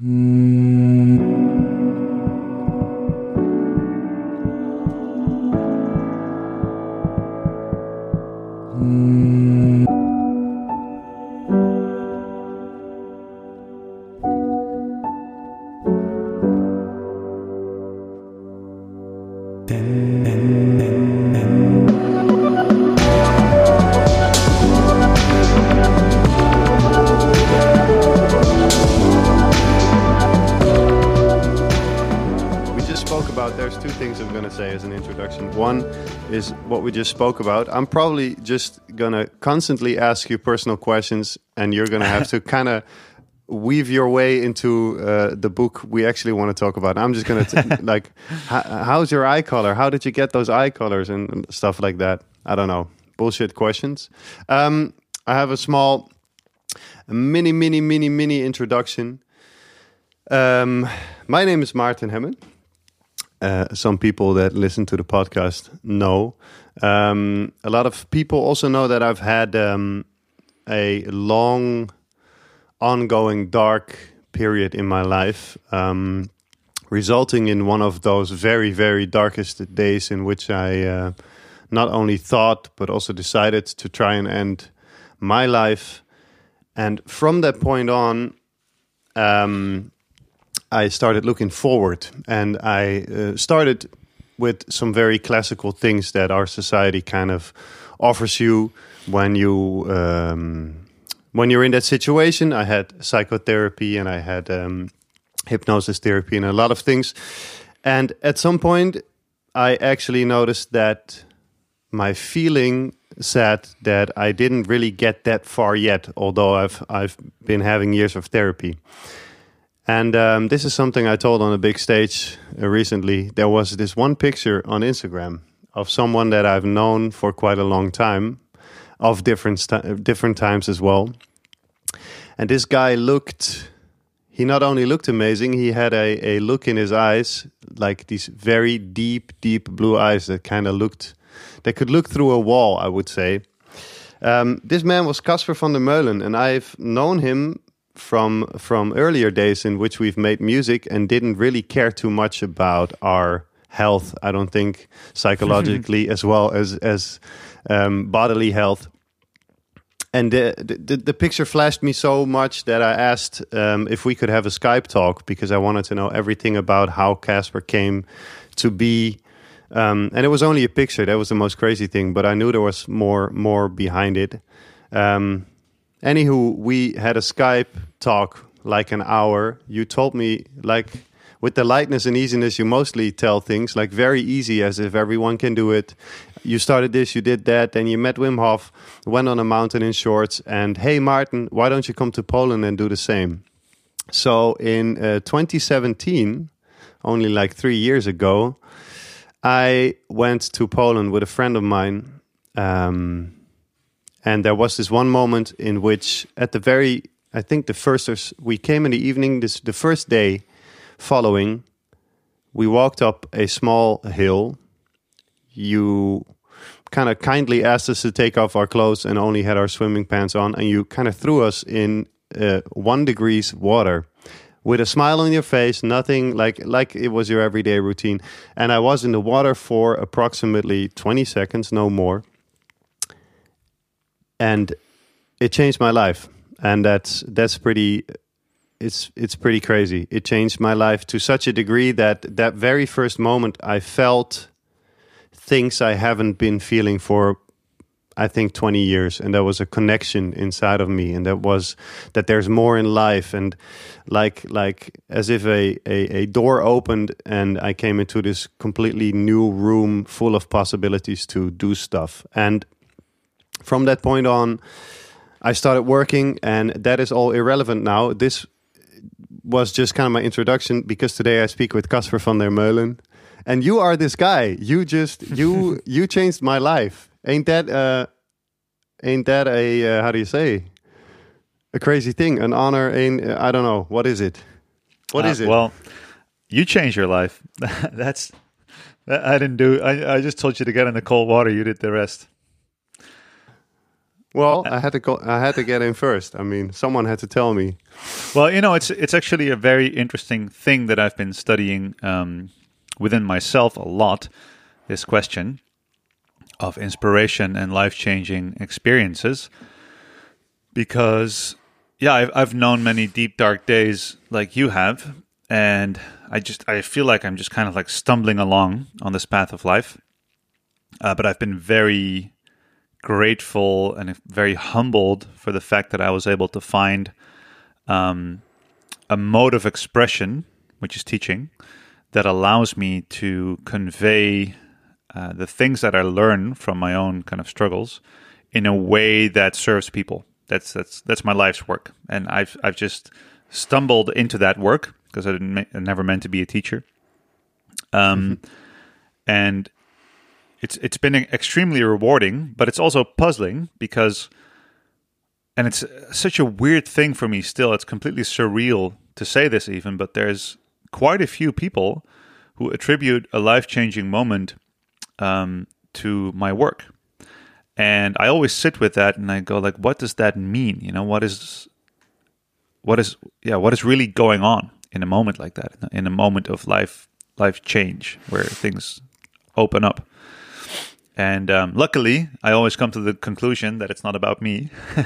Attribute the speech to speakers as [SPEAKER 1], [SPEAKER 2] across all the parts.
[SPEAKER 1] We we just spoke about. I'm probably just going to constantly ask you personal questions, and you're going to have to kind of weave your way into uh, the book we actually want to talk about. I'm just going to like, how's your eye color? How did you get those eye colors and, and stuff like that? I don't know. Bullshit questions. Um, I have a small, mini, mini, mini, mini introduction. Um, my name is Martin Hemmen. Uh, some people that listen to the podcast know. Um, a lot of people also know that I've had um, a long, ongoing dark period in my life, um, resulting in one of those very, very darkest days in which I uh, not only thought but also decided to try and end my life. And from that point on, um, I started looking forward and I uh, started with some very classical things that our society kind of offers you when you um, when you're in that situation. I had psychotherapy and I had um, hypnosis therapy and a lot of things. And at some point, I actually noticed that my feeling said that I didn't really get that far yet, although I've I've been having years of therapy. And um, this is something I told on a big stage uh, recently. There was this one picture on Instagram of someone that I've known for quite a long time, of different st- different times as well. And this guy looked. He not only looked amazing, he had a, a look in his eyes, like these very deep, deep blue eyes that kind of looked, that could look through a wall, I would say. Um, this man was Casper van der Meulen, and I've known him from from earlier days in which we've made music and didn't really care too much about our health. I don't think psychologically as well as as um, bodily health. And the, the the picture flashed me so much that I asked um, if we could have a Skype talk because I wanted to know everything about how Casper came to be. Um, and it was only a picture. That was the most crazy thing. But I knew there was more more behind it. Um, Anywho, we had a Skype talk like an hour. You told me like with the lightness and easiness you mostly tell things like very easy as if everyone can do it. You started this, you did that, then you met Wim Hof, went on a mountain in shorts, and hey martin why don't you come to Poland and do the same? So in uh, 2017, only like three years ago, I went to Poland with a friend of mine. Um, and there was this one moment in which, at the very, I think the first, we came in the evening, this, the first day following, we walked up a small hill. You kind of kindly asked us to take off our clothes and only had our swimming pants on, and you kind of threw us in uh, one degrees water with a smile on your face, nothing like like it was your everyday routine. And I was in the water for approximately 20 seconds, no more and it changed my life. And that's that's pretty it's it's pretty crazy. It changed my life to such a degree that that very first moment i felt things i haven't been feeling for i think 20 years. And there was a connection inside of me. And that was that there's more in life. And like like as if a, a, a door opened and i came into this completely new room full of possibilities to do stuff. And from that point on, I started working, and that is all irrelevant now. This was just kind of my introduction because today I speak with Casper van der Meulen, and you are this guy. You just you you changed my life. Ain't that uh, ain't that a uh, how do you say a crazy thing? An honor? Ain't I don't know what is it. What
[SPEAKER 2] Uh,
[SPEAKER 1] is it?
[SPEAKER 2] Well, you changed your life. That's I didn't do. I, I just told you to get in the cold water. You did the rest.
[SPEAKER 1] Well, I had to go. I had to get in first. I mean, someone had to tell me.
[SPEAKER 2] Well, you know, it's it's actually a very interesting thing that I've been studying um, within myself a lot. This question of inspiration and life changing experiences, because yeah, I've I've known many deep dark days like you have, and I just I feel like I'm just kind of like stumbling along on this path of life. Uh, but I've been very grateful and very humbled for the fact that I was able to find um, a mode of expression, which is teaching, that allows me to convey uh, the things that I learn from my own kind of struggles in a way that serves people. That's that's that's my life's work, and I've I've just stumbled into that work because I didn't I never meant to be a teacher. Um, and it's it's been extremely rewarding, but it's also puzzling because, and it's such a weird thing for me. Still, it's completely surreal to say this, even. But there's quite a few people who attribute a life changing moment um, to my work, and I always sit with that and I go like, what does that mean? You know, what is what is yeah, what is really going on in a moment like that, in a moment of life life change where things open up. And um, luckily, I always come to the conclusion that it's not about me.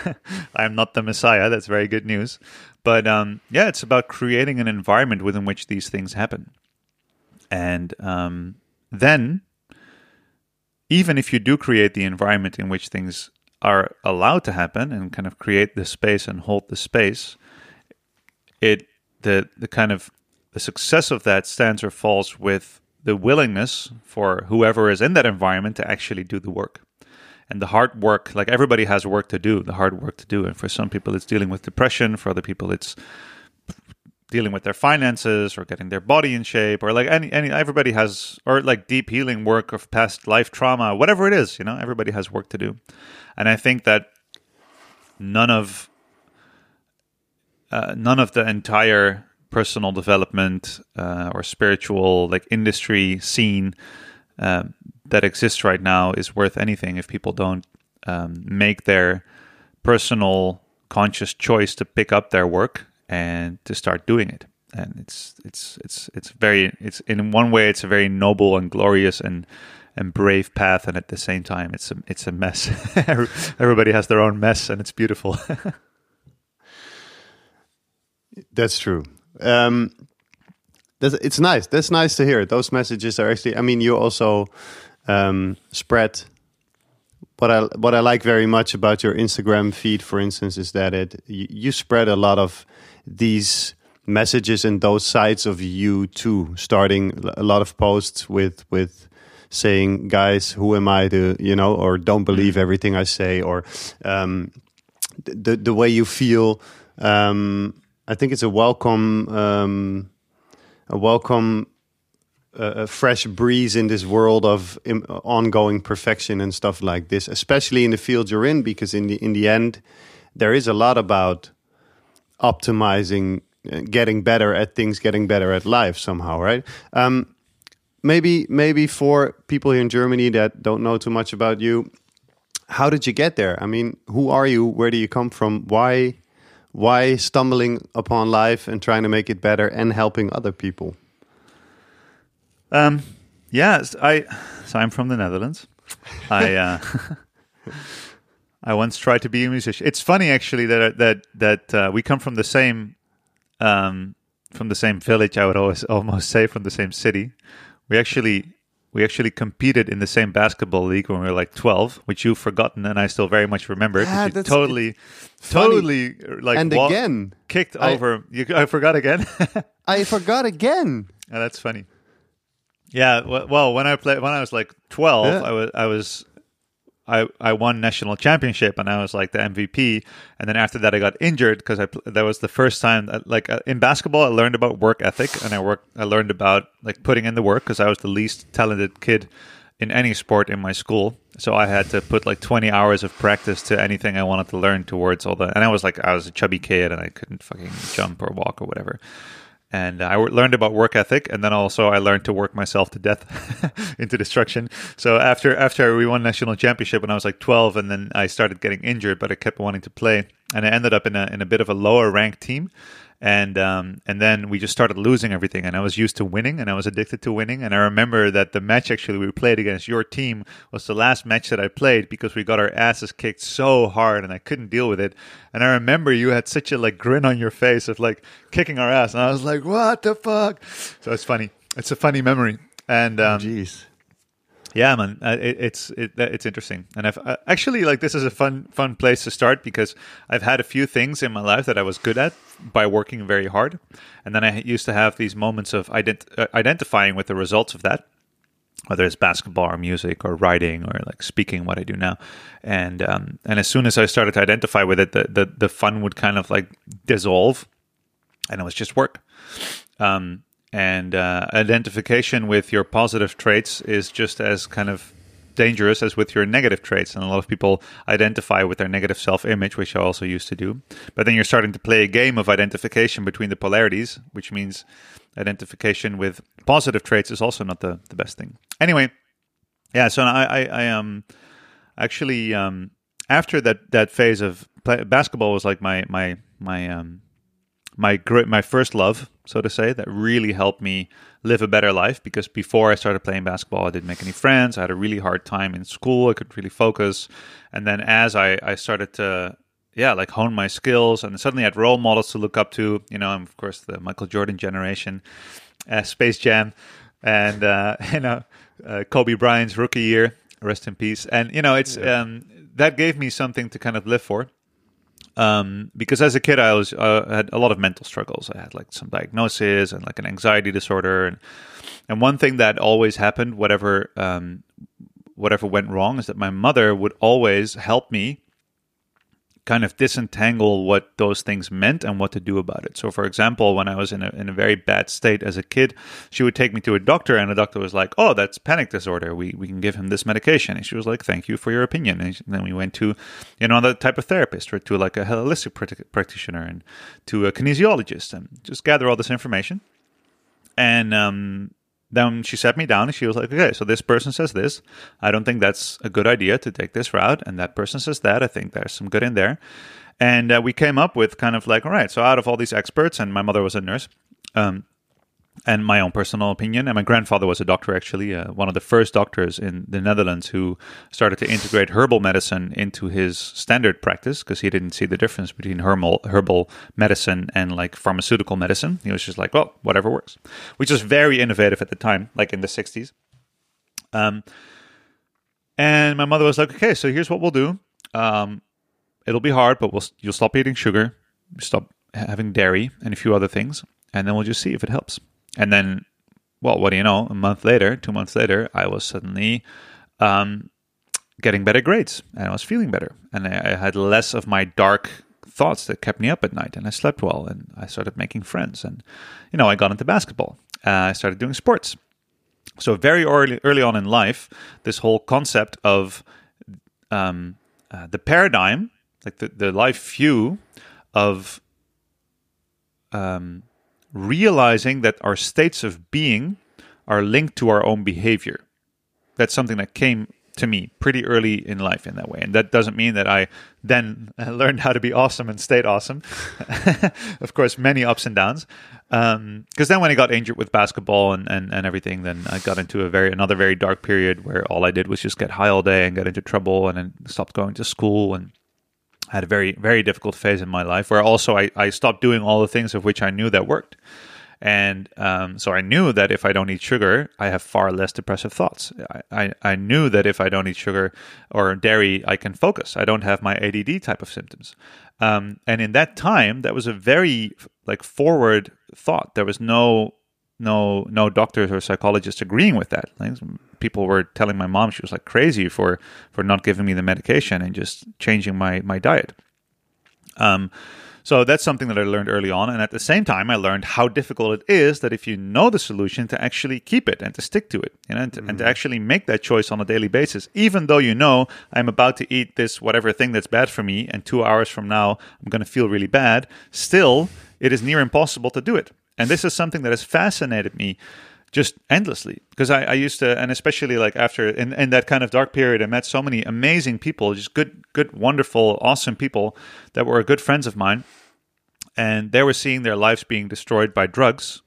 [SPEAKER 2] I am not the Messiah. That's very good news. But um, yeah, it's about creating an environment within which these things happen. And um, then, even if you do create the environment in which things are allowed to happen and kind of create the space and hold the space, it the the kind of the success of that stands or falls with the willingness for whoever is in that environment to actually do the work. And the hard work, like everybody has work to do, the hard work to do. And for some people, it's dealing with depression. For other people, it's dealing with their finances or getting their body in shape or like any, any, everybody has, or like deep healing work of past life trauma, whatever it is, you know, everybody has work to do. And I think that none of, uh, none of the entire personal development uh, or spiritual like industry scene um, that exists right now is worth anything if people don't um, make their personal conscious choice to pick up their work and to start doing it. And it's it's it's it's very it's in one way it's a very noble and glorious and and brave path and at the same time it's a it's a mess. Everybody has their own mess and it's beautiful.
[SPEAKER 1] That's true um, it's nice. That's nice to hear. Those messages are actually. I mean, you also um, spread. What I what I like very much about your Instagram feed, for instance, is that it you, you spread a lot of these messages and those sides of you too. Starting a lot of posts with with saying, "Guys, who am I to you know?" or "Don't believe mm. everything I say," or um, the the way you feel. Um, I think it's a welcome, um, a welcome, uh, a fresh breeze in this world of Im- ongoing perfection and stuff like this, especially in the field you're in, because in the in the end, there is a lot about optimizing, uh, getting better at things, getting better at life somehow, right? Um, maybe maybe for people here in Germany that don't know too much about you, how did you get there? I mean, who are you? Where do you come from? Why? Why stumbling upon life and trying to make it better and helping other people?
[SPEAKER 2] Um, yeah, I so I'm from the Netherlands. I uh, I once tried to be a musician. It's funny actually that that that uh, we come from the same um, from the same village. I would always almost say from the same city. We actually we actually competed in the same basketball league when we were like 12 which you've forgotten and i still very much remember
[SPEAKER 1] yeah,
[SPEAKER 2] you totally totally like
[SPEAKER 1] and again.
[SPEAKER 2] kicked I, over. You i forgot again.
[SPEAKER 1] I forgot again.
[SPEAKER 2] Oh, that's funny. Yeah well when i played when i was like 12 yeah. i was i was I, I won national championship and I was like the MVP. And then after that, I got injured because I that was the first time that, like uh, in basketball, I learned about work ethic and I worked I learned about like putting in the work because I was the least talented kid in any sport in my school. So I had to put like 20 hours of practice to anything I wanted to learn towards all the. And I was like I was a chubby kid and I couldn't fucking jump or walk or whatever. And I learned about work ethic, and then also I learned to work myself to death into destruction. So after after we won national championship when I was like 12, and then I started getting injured, but I kept wanting to play, and I ended up in a in a bit of a lower ranked team and um, and then we just started losing everything. And I was used to winning, and I was addicted to winning. And I remember that the match actually we played against your team was the last match that I played because we got our asses kicked so hard, and I couldn't deal with it. And I remember you had such a like grin on your face of like kicking our ass, and I was like, "What the fuck?" So it's funny. It's a funny memory. And um,
[SPEAKER 1] Jeez.
[SPEAKER 2] Yeah, man, uh, it, it's it, it's interesting, and I've uh, actually like this is a fun fun place to start because I've had a few things in my life that I was good at by working very hard, and then I used to have these moments of ident- uh, identifying with the results of that, whether it's basketball or music or writing or like speaking, what I do now, and um, and as soon as I started to identify with it, the the, the fun would kind of like dissolve, and it was just work. Um, and uh, identification with your positive traits is just as kind of dangerous as with your negative traits. And a lot of people identify with their negative self image, which I also used to do. But then you're starting to play a game of identification between the polarities, which means identification with positive traits is also not the, the best thing. Anyway, yeah, so I, I, I um, actually, um, after that, that phase of play, basketball was like my, my, my, um, my my first love, so to say, that really helped me live a better life. Because before I started playing basketball, I didn't make any friends. I had a really hard time in school. I couldn't really focus. And then as I, I started to yeah, like hone my skills, and suddenly I had role models to look up to. You know, I'm of course the Michael Jordan generation, uh, Space Jam, and uh, you know uh, Kobe Bryant's rookie year. Rest in peace. And you know, it's
[SPEAKER 1] Yeah.
[SPEAKER 2] um, that gave me something to kind of live for um, because as a kid I was uh, had a lot of mental struggles. I had like some diagnosis and like an anxiety disorder, and and one thing that always happened, whatever um, whatever went wrong, is that my mother would always help me kind of disentangle what those things meant and what to do about it. So, for example, when I was in a, in a very bad state as a kid, she would take me to a doctor, and the doctor was like, "Oh, that's panic disorder. We we can give him this medication." And she was like, "Thank you for your opinion." And then we went to, you know, type of therapist, or to like a holistic prac- practitioner, and to a kinesiologist, and just gather all this information. And um, then she sat me down and she was like, okay, so this person says this. I don't think that's a good idea to take this route. And that person says that. I think there's some good in there. And uh, we came up with kind of like, all right, so out of all these experts, and my mother was a nurse, um, and my own personal opinion, and my grandfather was a doctor, actually, uh, one of the first doctors in the Netherlands who started to integrate herbal medicine into his standard practice because he didn't see the difference between herbal, herbal medicine and like pharmaceutical medicine. He was just like, well, whatever works, which was very innovative at the time, like in the 60s. Um, and my mother was like, okay, so here's what we'll do. Um, it'll be hard, but we'll you'll stop eating sugar, stop having dairy, and a few other things, and then we'll just see if it helps. And then, well, what do you know? A month later, two months later, I was suddenly um, getting better grades, and I was feeling better, and I, I had less of my dark thoughts that kept me up at night, and I slept well, and I started making friends, and you know, I got into basketball. Uh, I started doing sports. So very early, early on in life, this whole concept of um, uh, the paradigm, like the, the life view of um, realizing that our states of being are linked to our own behavior. That's something that came to me pretty early in life in that way. And that doesn't mean that I then learned how to be awesome and stayed awesome. of course, many ups and downs. Because um, then when I got injured with basketball and, and, and everything, then I got into a very another very dark period where all I did was just get high all day and get into trouble and then stopped going to school and had a very very difficult phase in my life where also I, I stopped doing all the things of which I knew that worked. And um, so I knew that if I don't eat sugar, I have far less depressive thoughts. I, I, I knew that if I don't eat sugar or dairy, I can focus. I don't have my ADD type of symptoms. Um, and in that time, that was a very like forward thought. There was no no no doctors or psychologists agreeing with that. Like, people were telling my mom she was like crazy for for not giving me the medication and just changing my my diet. Um, so that's something that I learned early on. And at the same time, I learned how difficult it is that if you know the solution, to actually keep it and to stick to it, you know, and to, and to actually make that choice on a daily basis, even though you know I'm about to eat this whatever thing that's bad for me, and two hours from now I'm going to feel really bad. Still, it is near impossible to do it. And this is something that has fascinated me just endlessly because I, I used to and especially like after in, in that kind of dark period i met so many amazing people just good good wonderful awesome people that were good friends of mine. And they were seeing their lives being destroyed by drugs.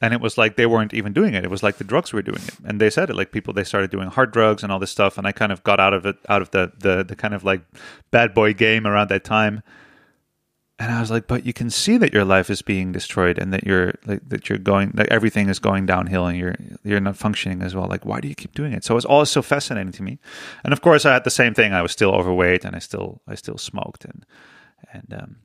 [SPEAKER 2] And it was like they weren't even doing it. It was like the drugs were doing it. And they said it like people they started doing hard drugs and all this stuff. And i kind of got out of it out of the the, the kind of like bad boy game around that time and I was like, but you can see that your life is being destroyed and that you're like that you're going that everything is going downhill and you're you're not functioning as well. Like, why do you keep doing it? So it's always so fascinating to me. And of course, I had the same thing. I was still overweight and I still I still smoked and and um,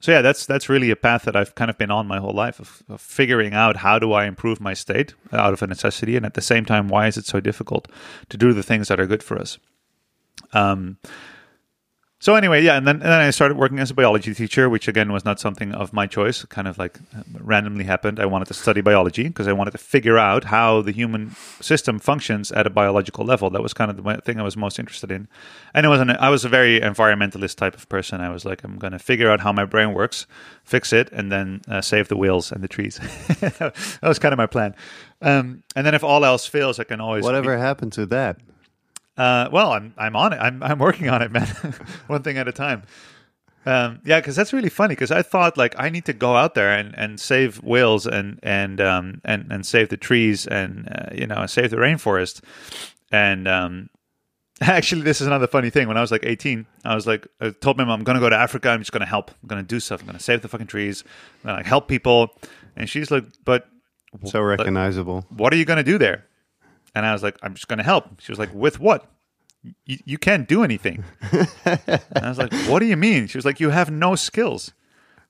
[SPEAKER 2] so yeah, that's that's really a path that I've kind of been on my whole life of, of figuring out how do I improve my state out of a necessity, and at the same time, why is it so difficult to do the things that are good for us? Um, so anyway, yeah, and then and then I started working as a biology teacher, which again was not something of my choice. It kind of like uh, randomly happened. I wanted to study biology because I wanted to figure out how the human system functions at a biological level. That was kind of the thing I was most interested in. And it was an, I was a very environmentalist type of person. I was like, I'm going to figure out how my brain works, fix it, and then uh, save the whales and the trees. that was kind of my plan. Um, and then if all else fails, I can always
[SPEAKER 1] Whatever happened to that?
[SPEAKER 2] Uh, well, I'm I'm on it. I'm I'm working on it, man. One thing at a time. Um, yeah, because that's really funny. Because I thought like I need to go out there and, and save whales and and um, and and save the trees and uh, you know save the rainforest. And um, actually, this is another funny thing. When I was like 18, I was like, I told my mom, I'm going to go to Africa. I'm just going to help. I'm going to do stuff. I'm going to save the fucking trees. I'm to like, help people. And she's like, but
[SPEAKER 1] So recognizable.
[SPEAKER 2] what are you going to do there? And I was like, I'm just going to help. She was like, with what? You, you can't do anything. and I was like, what do you mean? She was like, you have no skills.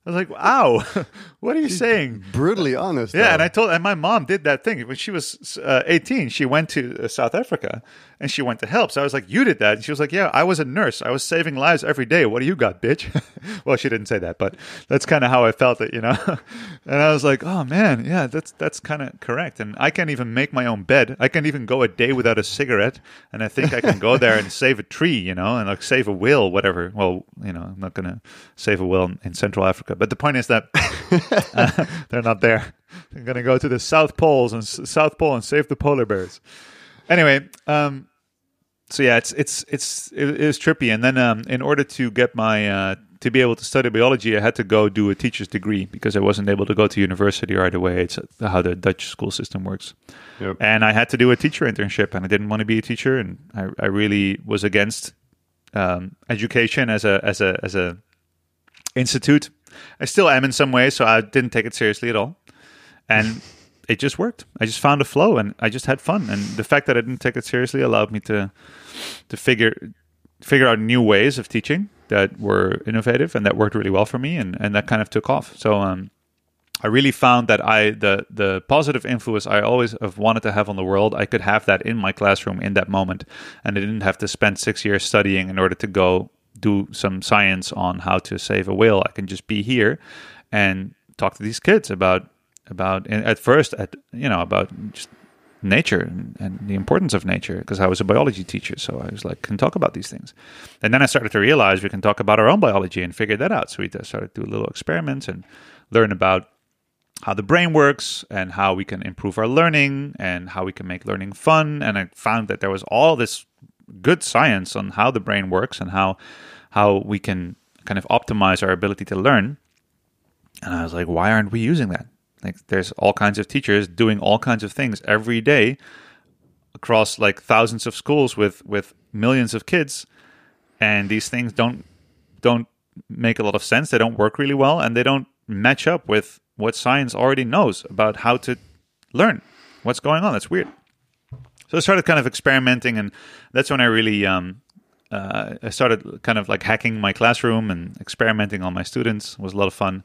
[SPEAKER 2] I was like, "Ow, what are you saying?"
[SPEAKER 1] Brutally honest.
[SPEAKER 2] Yeah,
[SPEAKER 1] though.
[SPEAKER 2] and I told, and my mom did that thing when she was uh, 18. She went to uh, South Africa and she went to help. So I was like, "You did that?" And she was like, "Yeah, I was a nurse. I was saving lives every day. What do you got, bitch?" well, she didn't say that, but that's kind of how I felt it, you know. and I was like, "Oh man, yeah, that's that's kind of correct." And I can't even make my own bed. I can't even go a day without a cigarette, and I think I can go there and save a tree, you know, and like save a will, whatever. Well, you know, I'm not gonna save a will in Central Africa, but the point is that uh, they're not there. They're gonna go to the South Poles and S- South Pole and save the polar bears. Anyway, um, so yeah, it's it's it's it, was trippy. And then um, in order to get my uh, to be able to study biology, I had to go do a teacher's degree because I wasn't able to go to university right away. It's how the Dutch school system works.
[SPEAKER 1] Yep.
[SPEAKER 2] And I had to do a teacher internship, and I didn't want to be a teacher, and I, I really was against um, education as a as a as a institute. I still am in some ways, so I didn't take it seriously at all, and it just worked. I just found a flow, and I just had fun. And the fact that I didn't take it seriously allowed me to to figure figure out new ways of teaching that were innovative and that worked really well for me, and and that kind of took off. So um, I really found that I the the positive influence I always have wanted to have on the world, I could have that in my classroom in that moment, and I didn't have to spend six years studying in order to go do some science on how to save a whale. I can just be here and talk to these kids about about at first at you know about just nature and, and the importance of nature because I was a biology teacher so I was like can talk about these things. And then I started to realize we can talk about our own biology and figure that out. So we just started to do little experiments and learn about how the brain works and how we can improve our learning and how we can make learning fun. And I found that there was all this good science on how the brain works and how how we can kind of optimize our ability to learn. And I was like why aren't we using that like there's all kinds of teachers doing all kinds of things every day across like thousands of schools with with millions of kids. And these things don't don't make a lot of sense. They don't work really well and they don't match up with what science already knows about how to learn what's going on. That's weird. So i started kind of experimenting and that's when i really um, uh, i started kind of like hacking my classroom and experimenting on my students. It was a lot of fun.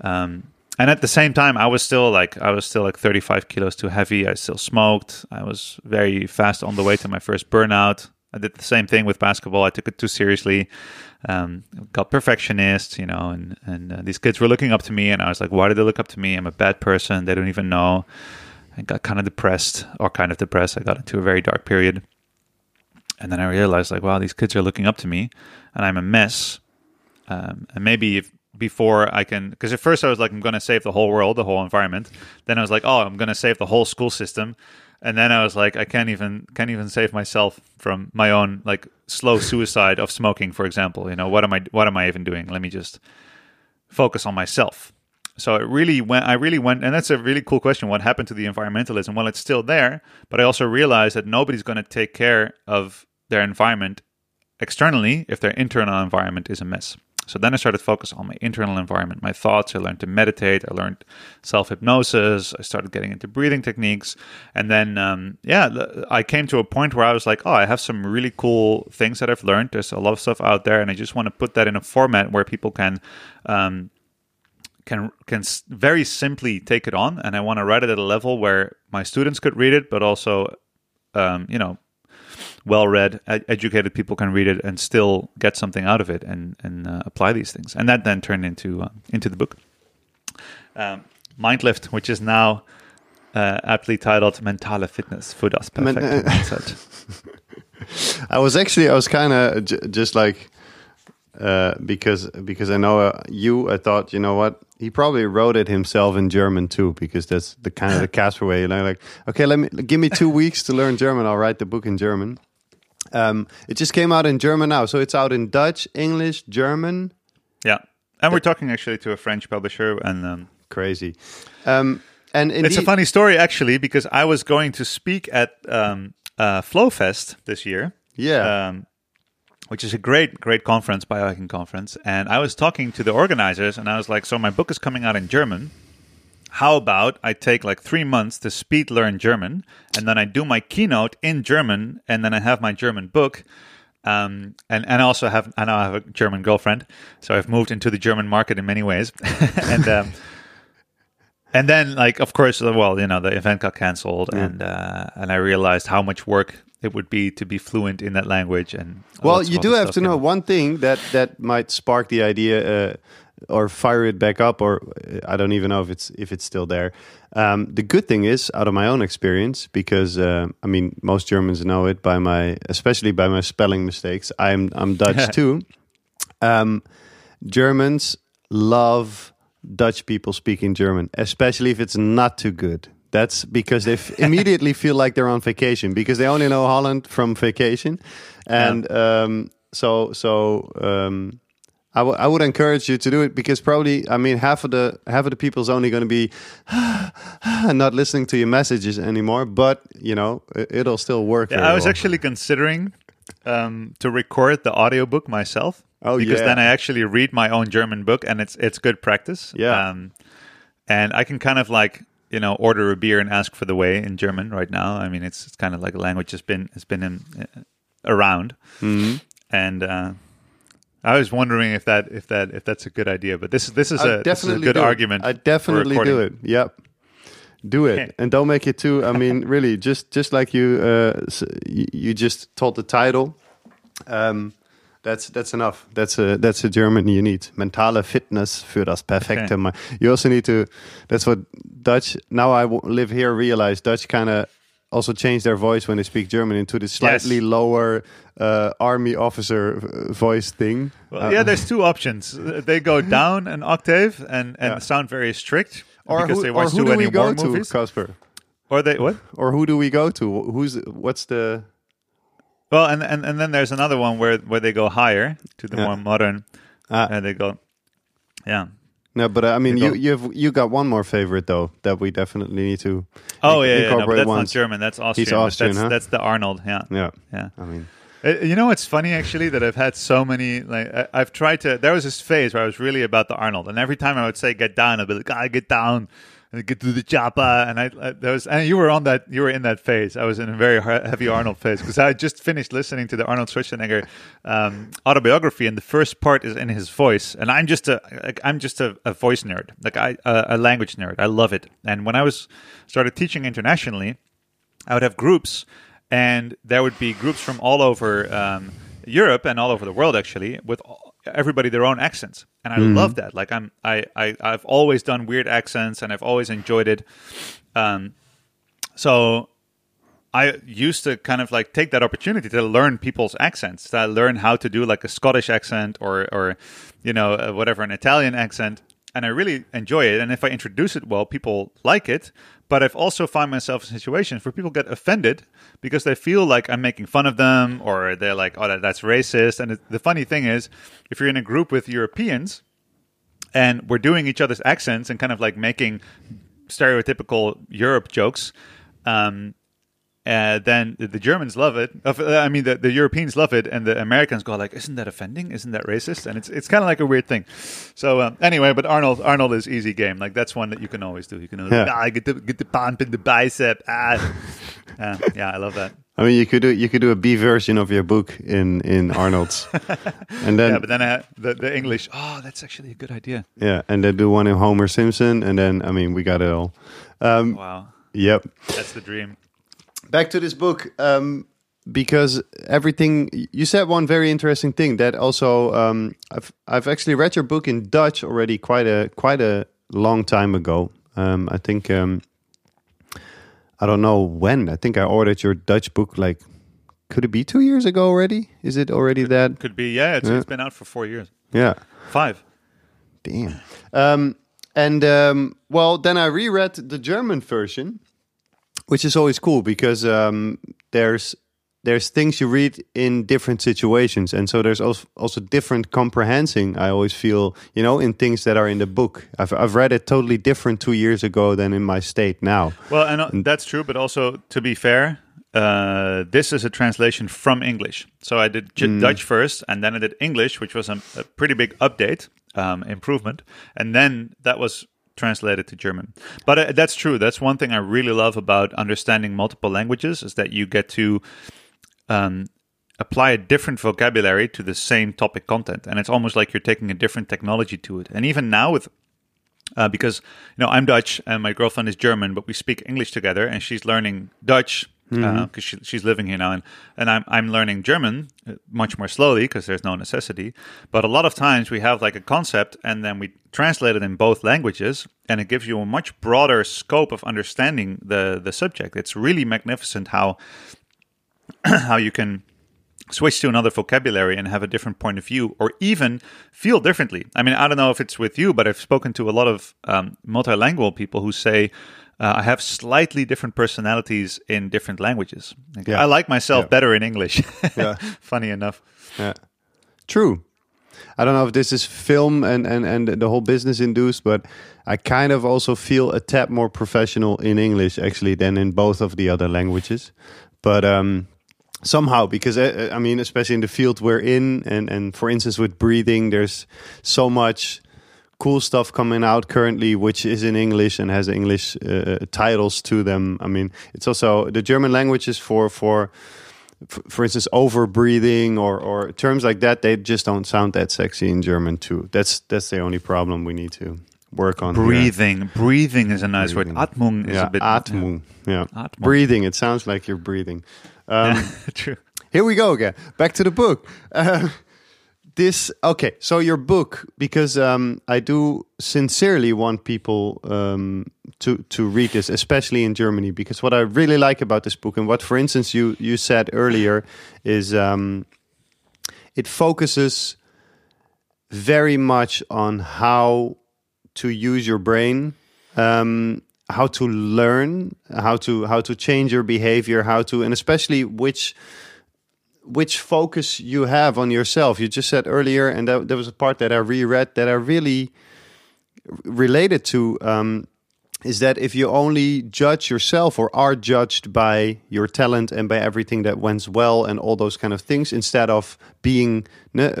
[SPEAKER 2] Um, and at the same time i was still like i was still like 35 kilos too heavy. I still smoked. I was very fast on the way to my first burnout. I did the same thing with basketball. I took it too seriously. Um, got perfectionist you know and and uh, these kids were looking up to me and i was like why do they look up to me? I'm a bad person. They don't even know. I got kind of depressed or kind of depressed. I got into a very dark period. And then i realized like wow these kids are looking up to me and i'm a mess. Um, and maybe if before I can. Because at first I was like, I'm going to save the whole world, the whole environment. Then I was like, oh, I'm going to save the whole school system. And then I was like, I can't even can't even save myself from my own like slow suicide of smoking, for example. You know, what am I what am I even doing? Let me just focus on myself. So it really went. I really went, and that's a really cool question. What happened to the environmentalism? Well, it's still there, but I also realized that nobody's going to take care of their environment externally if their internal environment is a mess. So then I started focus on my internal environment, my thoughts. I learned to meditate. I learned self hypnosis. I started getting into breathing techniques. And then, um, yeah, I came to a point where I was like, oh, I have some really cool things that I've learned. There's a lot of stuff out there. And I just want to put that in a format where people can. Um, can can very simply take it on, and I want to write it at a level where my students could read it, but also, um, you know, well-read, ed- educated people can read it and still get something out of it and and uh, apply these things. And that then turned into uh, into the book, um, Mindlift, which is now uh, aptly titled "Mentale Fitness für das perfekte Men- mindset."
[SPEAKER 1] I was actually I was kind of j- just like uh, because because I know uh, you. I thought you know what he probably wrote it himself in German too because that's the kind of the Casper way. You know, like okay, let me give me two weeks to learn German. I'll write the book in German. Um, it just came out in German now, so it's out in Dutch, English, German.
[SPEAKER 2] Yeah, and we're talking actually to a French publisher, and um,
[SPEAKER 1] crazy. Um, and
[SPEAKER 2] it's a funny story actually because I was going to speak at um, uh, Flowfest this year.
[SPEAKER 1] Yeah.
[SPEAKER 2] Um, which is a great, great conference, biohacking conference. And I was talking to the organizers, and I was like, "So my book is coming out in German. How about I take like three months to speed learn German, and then I do my keynote in German, and then I have my German book." Um, and and I also have I now have a German girlfriend, so I've moved into the German market in many ways, and um, and then like of course, well you know the event got canceled, mm. and uh, and I realized how much work it would be to be fluent in that language and
[SPEAKER 1] well you do have to know one thing that that might spark the idea uh, or fire it back up or i don't even know if it's if it's still there. Um, the good thing is out of my own experience because uh, i mean most germans know it by my especially by my spelling mistakes. I'm i'm dutch too. Um, germans love dutch people speaking german especially if it's not too good. That's because they immediately feel like they're on vacation because they only know Holland from vacation, and yeah. um, so so um, I, I would encourage you to do it because probably I mean half of the half of the people's only going to be not listening to your messages anymore, but you know it, will still work.
[SPEAKER 2] Yeah, I was well. actually considering um, to record the audiobook myself.
[SPEAKER 1] Oh,
[SPEAKER 2] because
[SPEAKER 1] yeah.
[SPEAKER 2] then I actually read my own German book and it's it's good practice.
[SPEAKER 1] Yeah.
[SPEAKER 2] Um, and I can kind of like you know order a beer and ask for the way in German right now. I mean, it's it's kind of like a language has been has been in, uh, around,
[SPEAKER 1] mm-hmm.
[SPEAKER 2] and uh, I was wondering if that if that if that's a good idea. But this is this is a, this is a good argument.
[SPEAKER 1] I definitely do it. Yep. Do it and don't make it too. I mean, really, just just like you, uh, you just told the title. Um, that's that's enough. That's a that's a German you need. Mentale Fitness für das perfekte. Okay. You also need to. That's what Dutch. Now I live here. Realize Dutch kind of also change their voice when they speak German into this slightly yes. lower uh, army officer uh, voice thing.
[SPEAKER 2] Well, uh, yeah, there's two options. They go down an octave and and yeah. sound very strict
[SPEAKER 1] or because who, they watch or who too do many we go to, movies. Casper?
[SPEAKER 2] Or they what?
[SPEAKER 1] Or who do we go to? Who's what's the
[SPEAKER 2] well, and, and and then there's another one where where they go higher to the yeah. more modern, uh, and they go, yeah.
[SPEAKER 1] No, but uh, I mean, you you've you got one more favorite though that we definitely need to.
[SPEAKER 2] Oh yeah, yeah no, that's once. not German. That's Austrian.
[SPEAKER 1] He's Austrian,
[SPEAKER 2] that's,
[SPEAKER 1] huh?
[SPEAKER 2] that's the Arnold. Yeah,
[SPEAKER 1] yeah,
[SPEAKER 2] yeah.
[SPEAKER 1] I mean,
[SPEAKER 2] uh, you know what's funny actually that I've had so many like I've tried to. There was this phase where I was really about the Arnold, and every time I would say get down, I'd be like, "I get down." And get to the chopper. And I, I was, and you were on that, you were in that phase. I was in a very heavy Arnold phase because I just finished listening to the Arnold Schwarzenegger um, autobiography, and the first part is in his voice. And I'm just a, I'm just a, a voice nerd, like I, a, a language nerd. I love it. And when I was started teaching internationally, I would have groups, and there would be groups from all over. Um, Europe and all over the world actually with everybody their own accents and i mm. love that like i'm I, I i've always done weird accents and i've always enjoyed it um so I used to kind of like take that opportunity to learn people's accents. To learn how to do like a Scottish accent or, or you know, uh, whatever, an Italian accent. And I really enjoy it. And if I introduce it well, people like it. But I've also found myself in situations where people get offended because they feel like I'm making fun of them or they're like, oh, that, that's racist. And it, the funny thing is, if you're in a group with Europeans and we're doing each other's accents and kind of like making stereotypical Europe jokes, um, uh, then the Germans love it. I mean, the, the Europeans love it, and the Americans go like, "Isn't that offending? Isn't that racist?" And it's it's kind of like a weird thing. So um, anyway, but Arnold Arnold is easy game. Like that's one that you can always do. You can always, yeah. ah, get the get the pump in the bicep. Ah. Uh, yeah, I love that.
[SPEAKER 1] I mean, you could do you could do a B version of your book in in Arnold's,
[SPEAKER 2] and then yeah, but then I, the the English. Oh, that's actually a good idea.
[SPEAKER 1] Yeah, and then do one in Homer Simpson, and then I mean, we got it all.
[SPEAKER 2] Um, wow.
[SPEAKER 1] Yep.
[SPEAKER 2] That's the dream
[SPEAKER 1] back to this book um, because everything you said one very interesting thing that also um, I've I've actually read your book in Dutch already quite a quite a long time ago. Um, I think um, I don't know when. I think I ordered your Dutch book like could it be two years ago already? Is it already
[SPEAKER 2] could,
[SPEAKER 1] that?
[SPEAKER 2] Could be. Yeah, it's, yeah. it's been out for four years.
[SPEAKER 1] Yeah,
[SPEAKER 2] five.
[SPEAKER 1] Damn. Um, and um, well, then I reread the German version which is always cool because um, there's there's things you read in different situations. And so there's also, also different comprehending i always feel you know in things that are in the book. I've, I've read it totally different two years ago than in my state now.
[SPEAKER 2] Well and uh, that's true but also to be fair uh, this is a translation from english. So i did mm. dutch first and then i did english which was a, a pretty big update um, improvement. And then that was translated to German. But uh, that's true. That's one thing I really love about understanding multiple languages is that you get to um, apply a different vocabulary to the same topic content, and it's almost like you're taking a different technology to it. And even now with uh, because you know I'm Dutch and my girlfriend is German, but we speak English together, and she's learning Dutch because mm-hmm. uh, she, she's living here now, and, and I'm I'm learning German uh, much more slowly because there's no necessity. But a lot of times we have like a concept, and then we translate it in both languages, and it gives you a much broader scope of understanding the the subject. It's really magnificent how how you can switch to another vocabulary and have a different point of view or even feel differently. I mean, I don't know if it's with you, but I've spoken to a lot of um, multilingual people who say, uh, I have slightly different personalities in different languages. Like, yeah. I like myself yeah. better in English. yeah. Funny enough.
[SPEAKER 1] Yeah. True. I don't know if this is film and, and, and the whole business induced, but I kind of also feel a tad more professional in English actually than in both of the other languages. But um, somehow, because uh, I mean, especially in the field we're in, and, and for instance, with breathing, there's so much cool stuff coming out currently, which is in English and has English uh, titles to them. I mean, it's also the German language is for for for instance, over breathing or, or terms like that, they just don't sound that sexy in German too. That's that's the only problem we need to work on.
[SPEAKER 2] Breathing, here. breathing is a nice breathing. word. Atmung is
[SPEAKER 1] yeah,
[SPEAKER 2] a bit.
[SPEAKER 1] Atmung, yeah. Atmung. Breathing. It sounds like you're breathing. Um,
[SPEAKER 2] true.
[SPEAKER 1] Here we go again. Back to the book. Uh, this okay so your book because um, i do sincerely want people um, to to read this especially in germany because what i really like about this book and what for instance you you said earlier is um, it focuses very much on how to use your brain um, how to learn how to how to change your behavior how to and especially which which focus you have on yourself. You just said earlier, and that, there was a part that I reread that I really related to. Um, is that if you only judge yourself or are judged by your talent and by everything that went well and all those kind of things, instead of being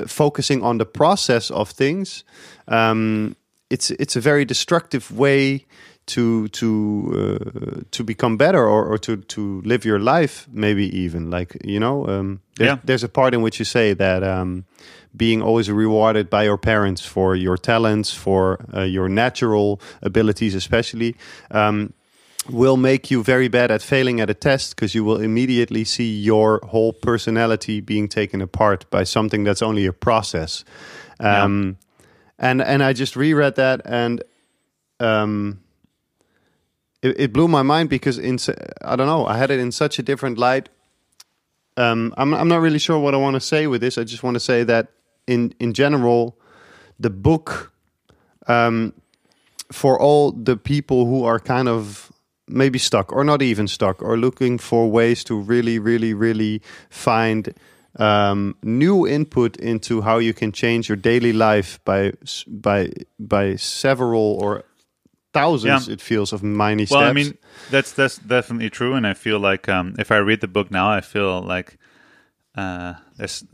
[SPEAKER 1] focusing on the process of things, um, it's it's a very destructive way to to uh, to become better or, or to to live your life maybe even like you know um, there's, yeah. there's a part in which you say that um, being always rewarded by your parents for your talents for uh, your natural abilities especially um, will make you very bad at failing at a test because you will immediately see your whole personality being taken apart by something that's only a process yeah. Um, and and I just reread that and um, it, it blew my mind because in I don't know I had it in such a different light. Um, I'm I'm not really sure what I want to say with this. I just want to say that in in general, the book, um, for all the people who are kind of maybe stuck or not even stuck or looking for ways to really really really find um, new input into how you can change your daily life by by by several or thousands
[SPEAKER 2] Yeah.
[SPEAKER 1] it feels of minor
[SPEAKER 2] Well,
[SPEAKER 1] steps.
[SPEAKER 2] I mean, that's that's definitely true, and I feel like um, if I read the book now, I feel like uh,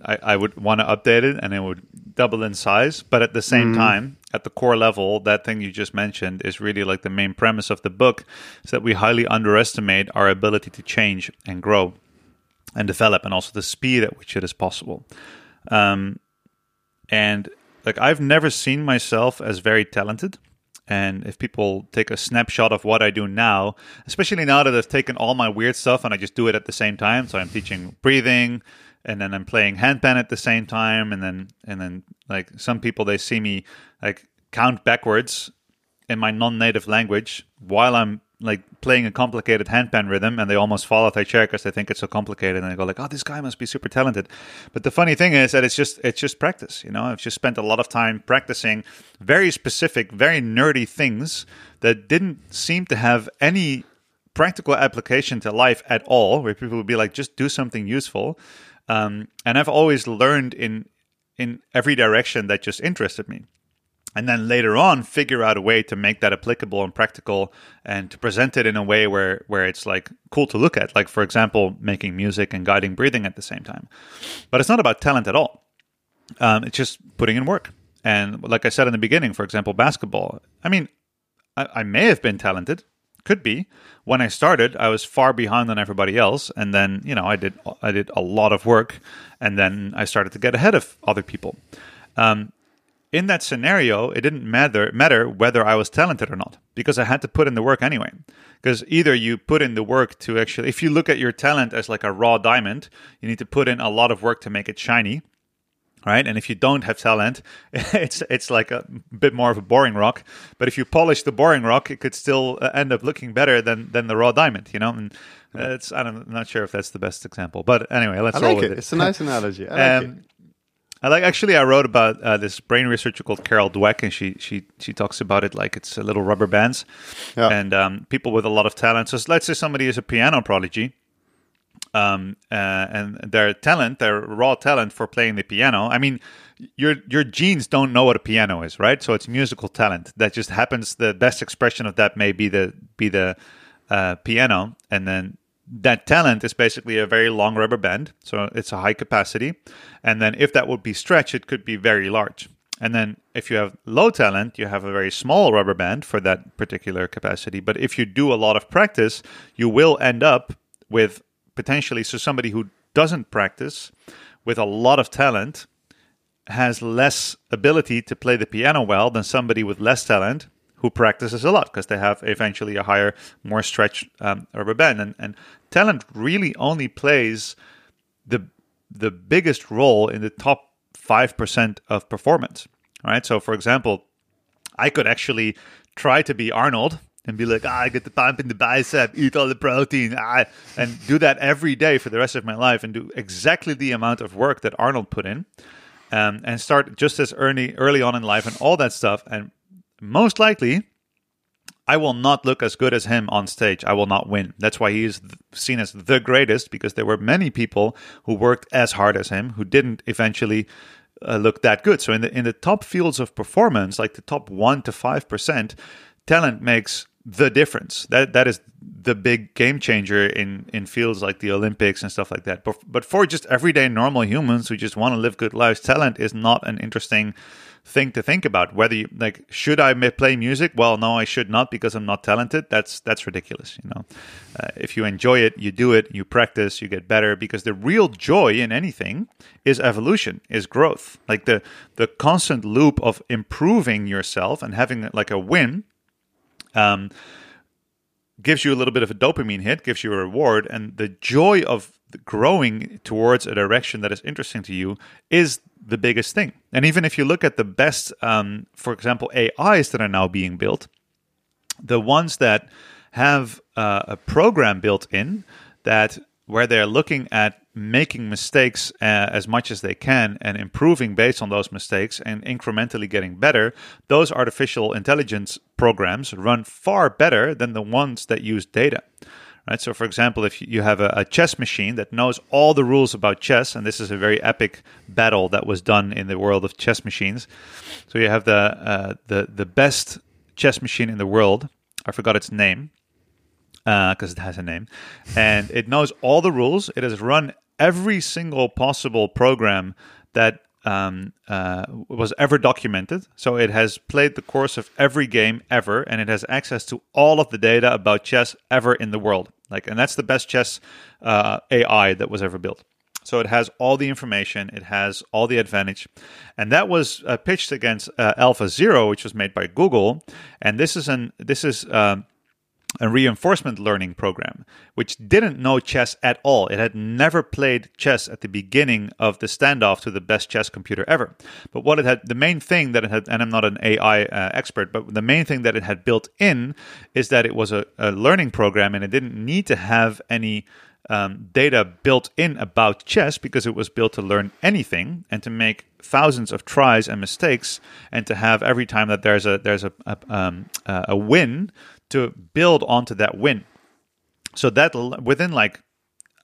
[SPEAKER 2] I, I would want to update it, and it would double in size. But at the same time, at the core level, that thing you just mentioned is really like the main premise of the book, is that we highly underestimate our ability to change and grow and develop, and also the speed at which it is possible. Um, and like I've never seen myself as very talented. And if people take a snapshot of what I do now, especially now that I've taken all my weird stuff and I just do it at the same time, so I'm teaching breathing, and then I'm playing handpan at the same time, and then and then like some people they see me like count backwards in my non-native language while I'm like playing a complicated handpan rhythm, and they almost fall off their chair because they think it's so complicated, and they go like, "Oh, this guy must be super talented." But the funny thing is that it's just it's just practice. You know, I've just spent a lot of time practicing very specific, very nerdy things that didn't seem to have any practical application to life at all. Where people would be like, "Just do something useful," um, and I've always learned in in every direction that just interested me and then later on figure out a way to make that applicable and practical and to present it in a way where where it's like cool to look at. Like for example making music and guiding breathing at the same time. But it's not about talent at all. Um, it's just putting in work. And like i said in the beginning for example basketball. I mean I, I may have been talented. Could be. When i started i was far behind on everybody else. And then you know i did i did a lot of work. And then i started to get ahead of other people. Um, in that scenario, it didn't matter matter whether I was talented or not because I had to put in the work anyway. Because either you put in the work to actually, if you look at your talent as like a raw diamond, you need to put in a lot of work to make it shiny, right? And if you don't have talent, it's it's like a bit more of a boring rock. But if you polish the boring rock, it could still uh, end up looking better than than the raw diamond, you know. And uh, it's I don't, I'm not sure if that's the best example, but anyway, let's
[SPEAKER 1] I
[SPEAKER 2] roll
[SPEAKER 1] like
[SPEAKER 2] with
[SPEAKER 1] it. It's a nice analogy. I like it.
[SPEAKER 2] I like actually I wrote about uh, this brain researcher called Carol Dweck, and she she she talks about it like it's a little rubber bands,
[SPEAKER 1] Yeah.
[SPEAKER 2] and um, people with a lot of talent. So let's say somebody is a piano prodigy, um, uh, and their talent, their raw talent for playing the piano. I mean, your your genes don't know what a piano is, right? So it's musical talent that just happens. The best expression of that may be the be the uh, piano, and then that talent is basically a very long rubber band, so it's a high capacity. And then if that would be stretched, it could be very large. And then if you have low talent, you have a very small rubber band for that particular capacity. But if you do a lot of practice, you will end up with potentially so somebody who doesn't practice with a lot of talent has less ability to play the piano well than somebody with less talent who practices a lot because they have eventually a higher, more stretched um, rubber band. And, and talent really only plays the the biggest role in the top five percent of performance. Right. So, for example, I could actually try to be Arnold and be like, ah, I get the pump in the bicep, eat all the protein, ah, and do that every day for the rest of my life and do exactly the amount of work that Arnold put in, um, and start just as early early on in life and all that stuff. And most likely, I will not look as good as him on stage. I will not win. That's why he is seen as the greatest because there were many people who worked as hard as him who didn't eventually uh, look that good. So in the in the top fields of performance, like the top one to five percent, talent makes the difference. That that is the big game changer in in fields like the Olympics and stuff like that. But but for just everyday normal humans who just want to live good lives, talent is not an interesting thing to think about. Whether you like, should I play music? Well, no, I should not because I'm not talented. That's that's ridiculous. You know, uh, if you enjoy it, you do it, you practice, you get better. Because the real joy in anything is evolution, is growth. Like the the constant loop of improving yourself and having like a win. Um, gives you a little bit of a dopamine hit, gives you a reward, and the joy of growing towards a direction that is interesting to you is the biggest thing. And even if you look at the best, um, for example, AIs that are now being built, the ones that have uh, a program built in that where they're looking at making mistakes uh, as much as they can and improving based on those mistakes and incrementally getting better, those artificial intelligence programs run far better than the ones that use data. Right. So, for example, if you have a, a, chess machine that knows all the rules about chess, and this is a very epic battle that was done in the world of chess machines. So you have the uh, the the best chess machine in the world. I forgot its name because uh, it has a name, and it knows all the rules. It has run every single possible program that um, uh, was ever documented. So it has played the course of every game ever, and it has access to all of the data about chess ever in the world. Like, and that's the best chess uh, AI that was ever built. So it has all the information, it has all the advantage, and that was uh, pitched against uh, AlphaZero, which was made by Google. And this is an this is um, a reinforcement learning program, which didn't know chess at all. It had never played chess at the beginning of the standoff to the best chess computer ever. But what it had, the main thing that it had, and I'm not an AI uh, expert, but the main thing that it had built in is that it was a, a learning program and it didn't need to have any um, data built in about chess because it was built to learn anything and to make thousands of tries and mistakes and to have every time that there's a there's a a, um, a win to build onto that win. So that within like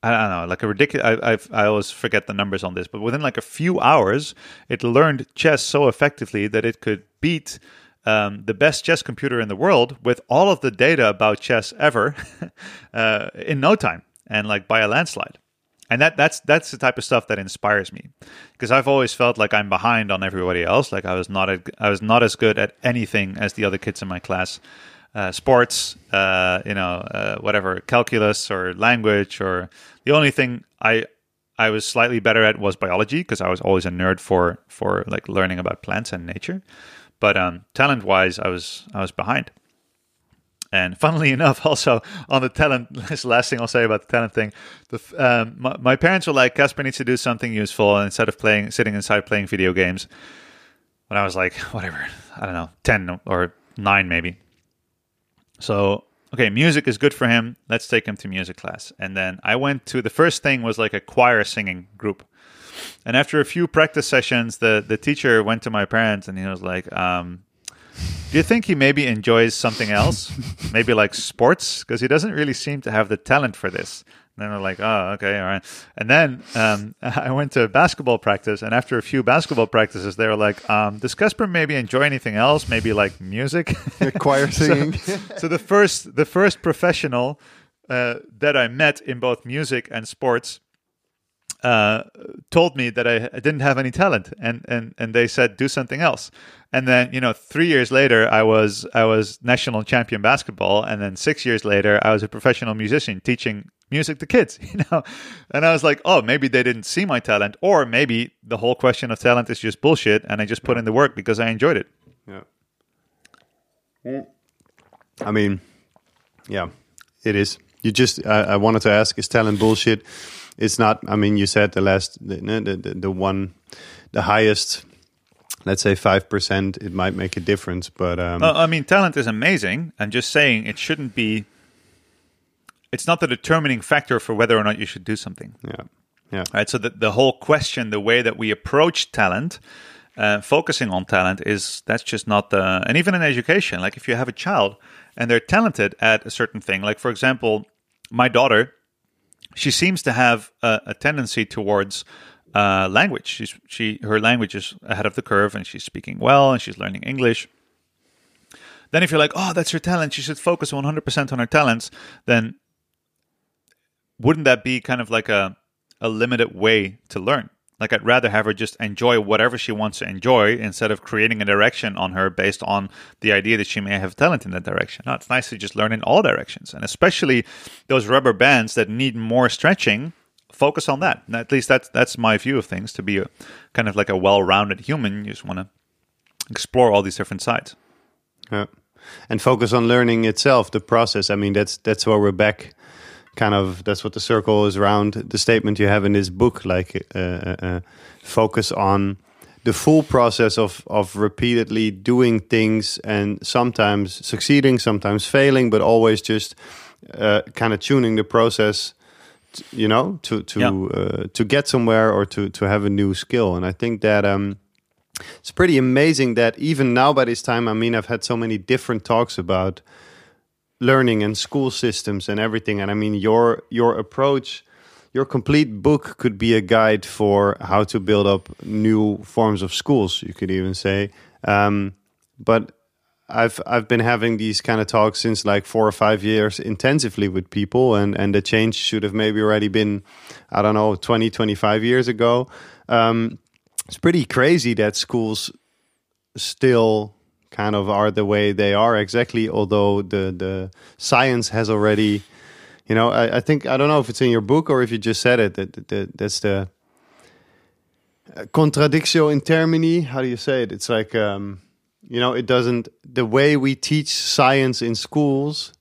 [SPEAKER 2] I don't know, like a ridiculous. I, I I always forget the numbers on this, but within like a few hours, it learned chess so effectively that it could beat um, the best chess computer in the world with all of the data about chess ever uh, in no time and like by a landslide. And that that's that's the type of stuff that inspires me because I've always felt like I'm behind on everybody else. Like I was not a, I was not as good at anything as the other kids in my class uh, sports, uh, you know, uh, whatever, calculus or language, or the only thing I I was slightly better at was biology because I was always a nerd for for like learning about plants and nature. But um, talent wise, I was I was behind. And funnily enough, also on the talent, this last thing I'll say about the talent thing, the, um, my, my, parents were like, Kasper needs to do something useful instead of playing, sitting inside playing video games. When I was like, whatever, I don't know, 10 or 9 maybe. So, okay, music is good for him. Let's take him to music class. And then I went to the first thing was like a choir singing group. And after a few practice sessions, the, the teacher went to my parents and he was like, um, do you think he maybe enjoys something else? maybe like sports? Because he doesn't really seem to have the talent for this. And then they're like, oh, okay, all right. And then um, I went to basketball practice, and after a few basketball practices, they were like, um, does Kasper maybe enjoy anything else? Maybe like music,
[SPEAKER 1] choir singing.
[SPEAKER 2] so, so, the first, the first professional uh, that I met in both music and sports uh, told me that I, I, didn't have any talent, and and and they said do something else. And then you know, three years later, I was I was national champion basketball, and then six years later, I was a professional musician teaching music to kids. You know, and I was like, oh, maybe they didn't see my talent, or maybe the whole question of talent is just bullshit, and I just put in the work because I enjoyed it.
[SPEAKER 1] Yeah. I mean, yeah, it is. You just I, I wanted to ask: Is talent bullshit? It's not. I mean, you said the last the the, the one the highest let's say 5% it might make a difference but um,
[SPEAKER 2] uh, i mean talent is amazing. I'm just saying it shouldn't be it's not the determining factor for whether or not you should do something.
[SPEAKER 1] Yeah. Yeah.
[SPEAKER 2] Right? So the, the whole question the way that we approach talent uh, focusing on talent is that's just not the and even in education like if you have a child and they're talented at a certain thing like for example my daughter she seems to have a, a tendency towards uh, language. She's she her language is ahead of the curve, and she's speaking well, and she's learning English. Then, if you're like, oh, that's her talent, she should focus 100% on her talents, then wouldn't that be kind of like a a limited way to learn? Like I'd rather have her just enjoy whatever she wants to enjoy instead of creating a direction on her based on the idea that she may have talent in that direction. No, it's nice to just learn in all directions, and especially those rubber bands that need more stretching. Focus on that. At least that's that's my view of things. To be a kind of like a well-rounded human, you just want to explore all these different sides.
[SPEAKER 1] Yeah, and focus on learning itself, the process. I mean, that's that's where we're back kind of that's what the circle is around the statement you have in this book like uh, uh, uh, focus on the full process of of repeatedly doing things and sometimes succeeding, sometimes failing, but always just uh, kind of tuning the process, you know, to to
[SPEAKER 2] Yeah.
[SPEAKER 1] uh, to get somewhere or to to have a new skill. And I think that um, it's pretty amazing that even now by this time, I mean, I've had so many different talks about learning and school systems and everything. And I mean, your your approach, your complete book could be a guide for how to build up new forms of schools. You could even say, um, but. I've I've been having these kind of talks since like four or five years intensively with people and and the change should have maybe already been I don't know 20 25 years ago um, it's pretty crazy that schools still kind of are the way they are exactly although the the science has already you know I, I think I don't know if it's in your book or if you just said it that, that, that that's the uh, contradictio in termini how do you say it? It's like um, you know it doesn't the way we teach science in schools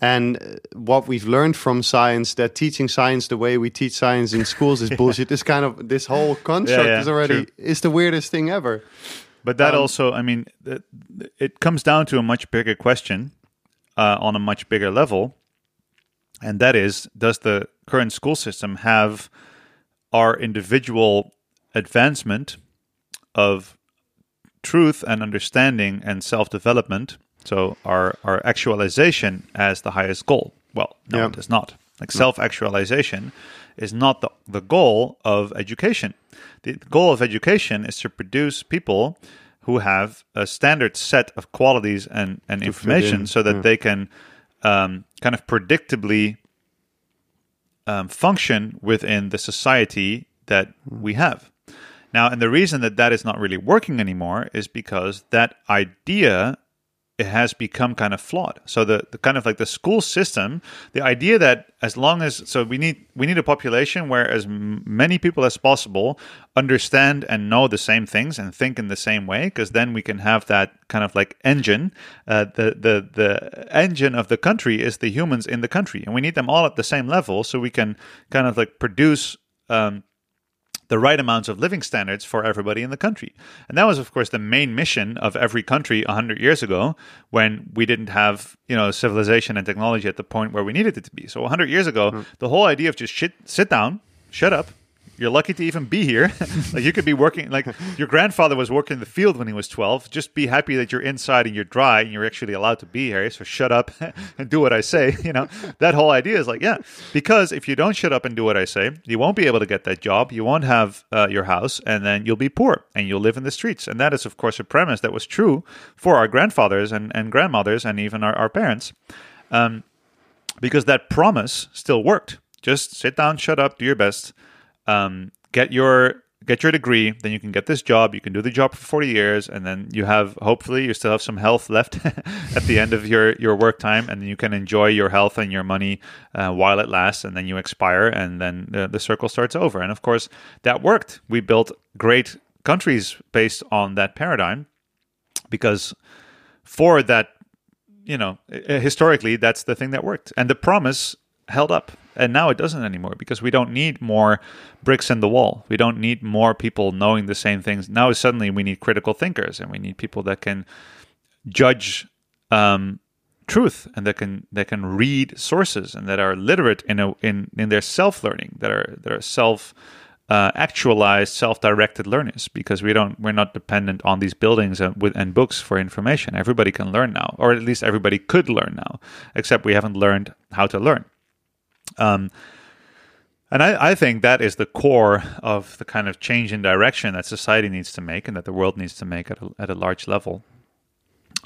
[SPEAKER 1] and uh, what we've learned from science that teaching science the way we teach science in schools is bullshit. This kind of this whole construct
[SPEAKER 2] yeah,
[SPEAKER 1] is already
[SPEAKER 2] true.
[SPEAKER 1] is the weirdest thing ever
[SPEAKER 2] But that
[SPEAKER 1] Um,
[SPEAKER 2] also, I mean, th- it comes down to a much bigger question uh, on a much bigger level, and that is: Does the current school system have our individual advancement of truth and understanding and self-development? So our our actualization as the highest goal? Well, no,
[SPEAKER 1] Yeah.
[SPEAKER 2] it does not. Like self-actualization is not the, the goal of education. The goal of education is to produce people who have a standard set of qualities and, and information
[SPEAKER 1] in,
[SPEAKER 2] so that
[SPEAKER 1] yeah.
[SPEAKER 2] they can um, kind of predictably um, function within the society that we have. Now, and the reason that that is not really working anymore is because that idea it has become kind of flawed. So the, the kind of like the school system, the idea that as long as so we need we need a population where as many people as possible understand and know the same things and think in the same way, because then we can have that kind of like engine. Uh, the the the engine of the country is the humans in the country, and we need them all at the same level, so we can kind of like produce. Um, the right amounts of living standards for everybody in the country. And that was, of course, the main mission of every country 100 years ago when we didn't have, you know, civilization and technology at the point where we needed it to be. So 100 years ago, hmm. the whole idea of just shit, sit down, shut up, you're lucky to even be here. like you could be working, like your grandfather was working in the field when he was 12. Just be happy that you're inside and you're dry and you're actually allowed to be here. So shut up and do what I say. You know, that whole idea is like, yeah, because if you don't shut up and do what I say, you won't be able to get that job. You won't have uh, your house and then you'll be poor and you'll live in the streets. And that is, of course, a premise that was true for our grandfathers and, and grandmothers and even our, our parents. Um, because that promise still worked. Just sit down, shut up, do your best, um, get your get your degree, then you can get this job. You can do the job for forty years, and then you have hopefully you still have some health left at the end of your your work time, and then you can enjoy your health and your money uh, while it lasts, and then you expire, and then the, the circle starts over. And of course, that worked. We built great countries based on that paradigm because for that you know historically that's the thing that worked and the promise held up. And now it doesn't anymore because we don't need more bricks in the wall. We don't need more people knowing the same things. Now suddenly we need critical thinkers and we need people that can judge um, truth and that can that can read sources and that are literate in a in in their self learning that are that are self uh, actualized self-directed learners because we don't we're not dependent on these buildings and, with, and books for information. Everybody can learn now or at least everybody could learn now except we haven't learned how to learn um, and I, I think that is the core of the kind of change in direction that society needs to make and that the world needs to make at a, at a large level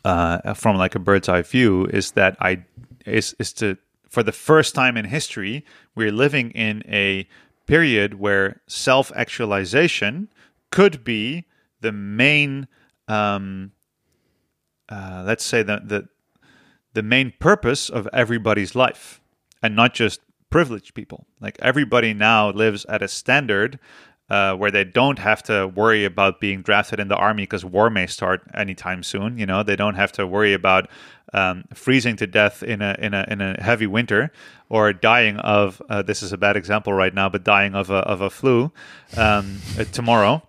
[SPEAKER 2] uh, from like a bird's eye view is that I is is to for the first time in history we're living in a period where self actualization could be the main um, uh, let's say the, the the main purpose of everybody's life and not just privileged people like everybody now lives at a standard uh, where they don't have to worry about being drafted in the army because war may start anytime soon. You know, they don't have to worry about um, freezing to death in a in a in a heavy winter or dying of. Uh, this is a bad example right now, but dying of a of a flu um, uh, tomorrow.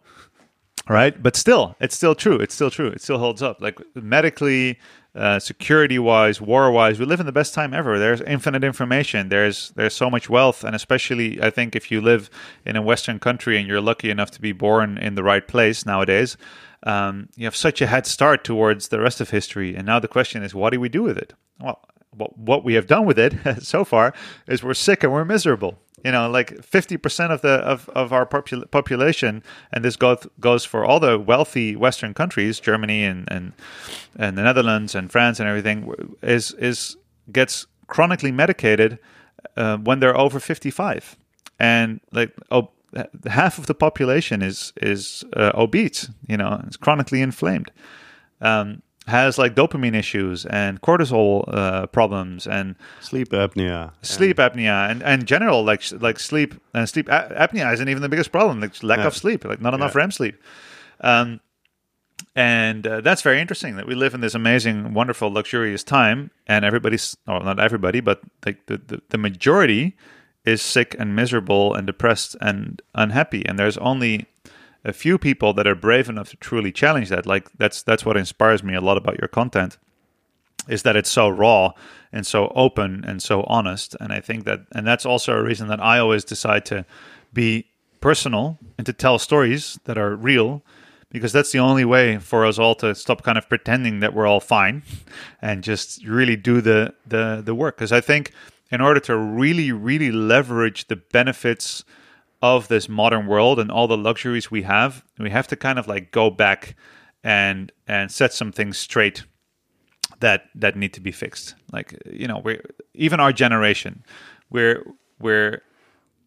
[SPEAKER 2] right? But still, it's still true. It's still true. It still holds up. Like medically, uh, security wise, war wise, we live in the best time ever. There's infinite information. There's there's so much wealth, and especially I think if you live in a Western country and you're lucky enough to be born in the right place nowadays, um, you have such a head start towards the rest of history. And now the question is, what do we do with it? Well, what, what we have done with it so far is we're sick and we're miserable. You know, like 50% of the of, of our popul- population, and this goes goes for all the wealthy Western countries, Germany and, and and the Netherlands and France and everything, is is gets chronically medicated uh, when they're over 55, and like oh, half of the population is is uh, obese. You know, it's chronically inflamed. Um, has like dopamine issues and cortisol uh, problems and
[SPEAKER 1] sleep apnea,
[SPEAKER 2] sleep apnea, and and general like like sleep and uh, sleep a- apnea isn't even the biggest problem. Like lack yeah. of sleep, like not enough yeah. REM sleep. Um, and uh, that's very interesting that we live in this amazing, wonderful, luxurious time, and everybody's, well, not everybody, but like the, the, the majority is sick and miserable and depressed and unhappy. And there's only a few people that are brave enough to truly challenge that. Like that's that's what inspires me a lot about your content, is that it's so raw and so open and so honest. And I think that, and that's also a reason that I always decide to be personal and to tell stories that are real because that's the only way for us all to stop kind of pretending that we're all fine and just really do the the the work because i think in order to really really leverage the benefits of this modern world and all the luxuries we have, we have to kind of like go back and and set some things straight that that need to be fixed. Like you know, we're even our generation, we're we're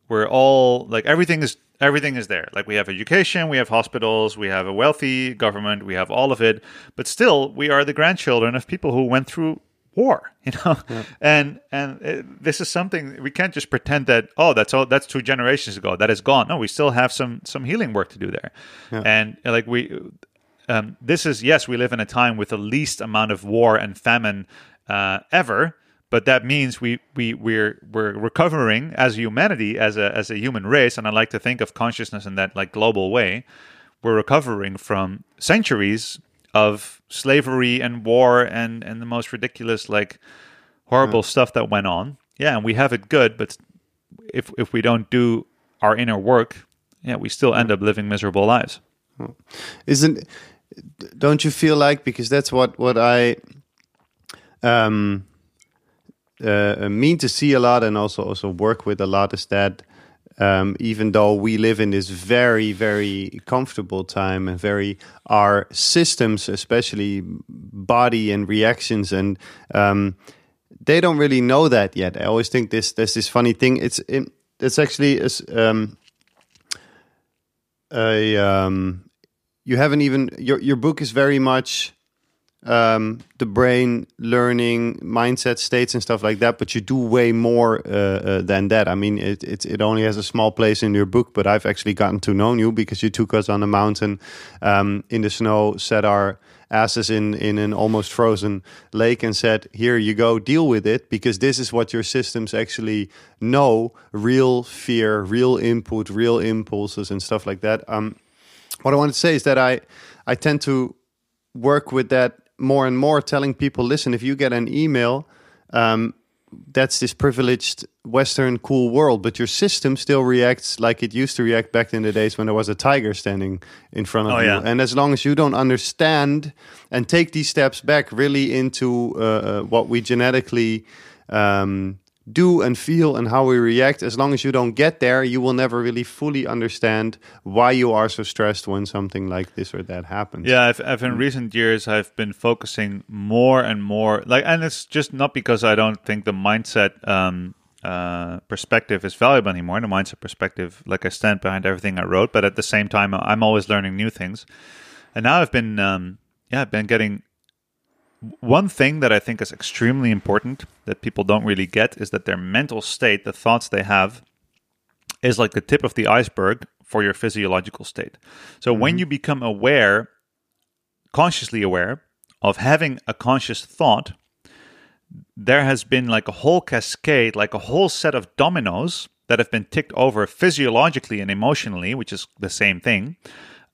[SPEAKER 2] we're all like everything is everything is there. Like we have education, we have hospitals, we have a wealthy government, we have all of it, but still we are the grandchildren of people who went through war you know? Yeah. and and it, this is something we can't just pretend that oh that's all that's two generations ago that is gone. No we still have some some healing work to do there. Yeah. and like we um, this is yes we live in a time with the least amount of war and famine uh, ever but that means we we we're we're recovering as humanity as a as a human race. And i like to think of consciousness in that like global way. We're recovering from centuries of slavery and war and and the most ridiculous like horrible stuff that went on. Yeah, and we have it good, but if if we don't do our inner work, yeah, we still end up living miserable lives.
[SPEAKER 1] Isn't don't you feel like because that's what what I um uh, mean to see a lot and also also work with a lot is that um, even though we live in this very, very comfortable time and very our systems, especially body and reactions, and um, they don't really know that yet. I always think this there's this funny thing. It's it, it's actually um, a um, you haven't even your your book is very much um, the brain learning mindset states and stuff like that but you do way more uh, uh, than that. I mean it, it, it only has a small place in your book but i've actually gotten to know you because you took us on a mountain um, in the snow set our asses in in an almost frozen lake and said here you go deal with it because this is what your systems actually know. Real fear real input real impulses and stuff like that. Um, what i want to say is that i i tend to work with that more and more telling people listen if you get an email um, that's this privileged western cool world but your system still reacts like it used to react back in the days when there was a tiger standing in front of oh, you yeah. and as long as you don't understand and take these steps back really into uh, uh, what we genetically um, do and feel and how we react. As long as you don't get there you will never really fully understand why you are so stressed when something like this or that happens.
[SPEAKER 2] Yeah i've, I've in recent years i've been focusing more and more like and it's just not because i don't think the mindset um, uh, perspective is valuable anymore. The mindset perspective like i stand behind everything i wrote but at the same time i'm always learning new things. And now i've been um, yeah i've been getting one thing that I think is extremely important that people don't really get is that their mental state, the thoughts they have, is like the tip of the iceberg for your physiological state. So mm-hmm. when you become aware, consciously aware, of having a conscious thought, there has been like a whole cascade, like a whole set of dominoes that have been ticked over physiologically and emotionally, which is the same thing,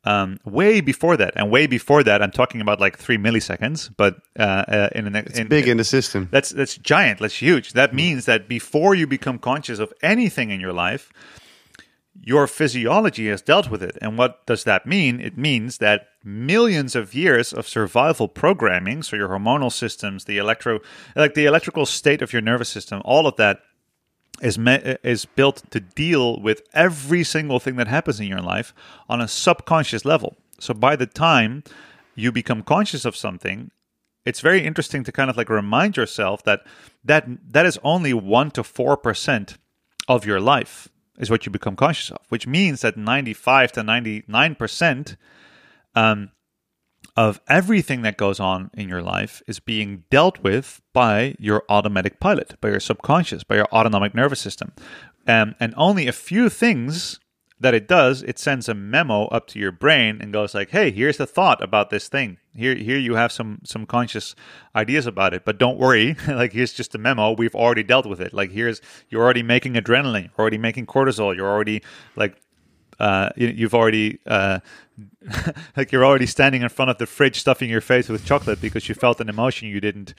[SPEAKER 2] um, way before that, and way before that, I'm talking about like three milliseconds. But uh, uh, in an
[SPEAKER 1] It's big in the system.
[SPEAKER 2] that's that's giant. That's huge. That means that before you become conscious of anything in your life, your physiology has dealt with it. And what does that mean? It means that millions of years of survival programming, so your hormonal systems, the electro, like the electrical state of your nervous system, all of that is me- is built to deal with every single thing that happens in your life on a subconscious level. So by the time you become conscious of something, it's very interesting to kind of like remind yourself that that that is only 1 to 4% of your life is what you become conscious of, which means that 95 to 99% um, of everything that goes on in your life is being dealt with by your automatic pilot, by your subconscious, by your autonomic nervous system. Um, and only a few things that it does, it sends a memo up to your brain and goes like, "Hey, here's the thought about this thing. Here, here you have some some conscious ideas about it, but don't worry. like here's just a memo. We've already dealt with it. Like here's you're already making adrenaline, you're already making cortisol, you're already like uh, you, you've already uh, like you're already standing in front of the fridge stuffing your face with chocolate because you felt an emotion you didn't.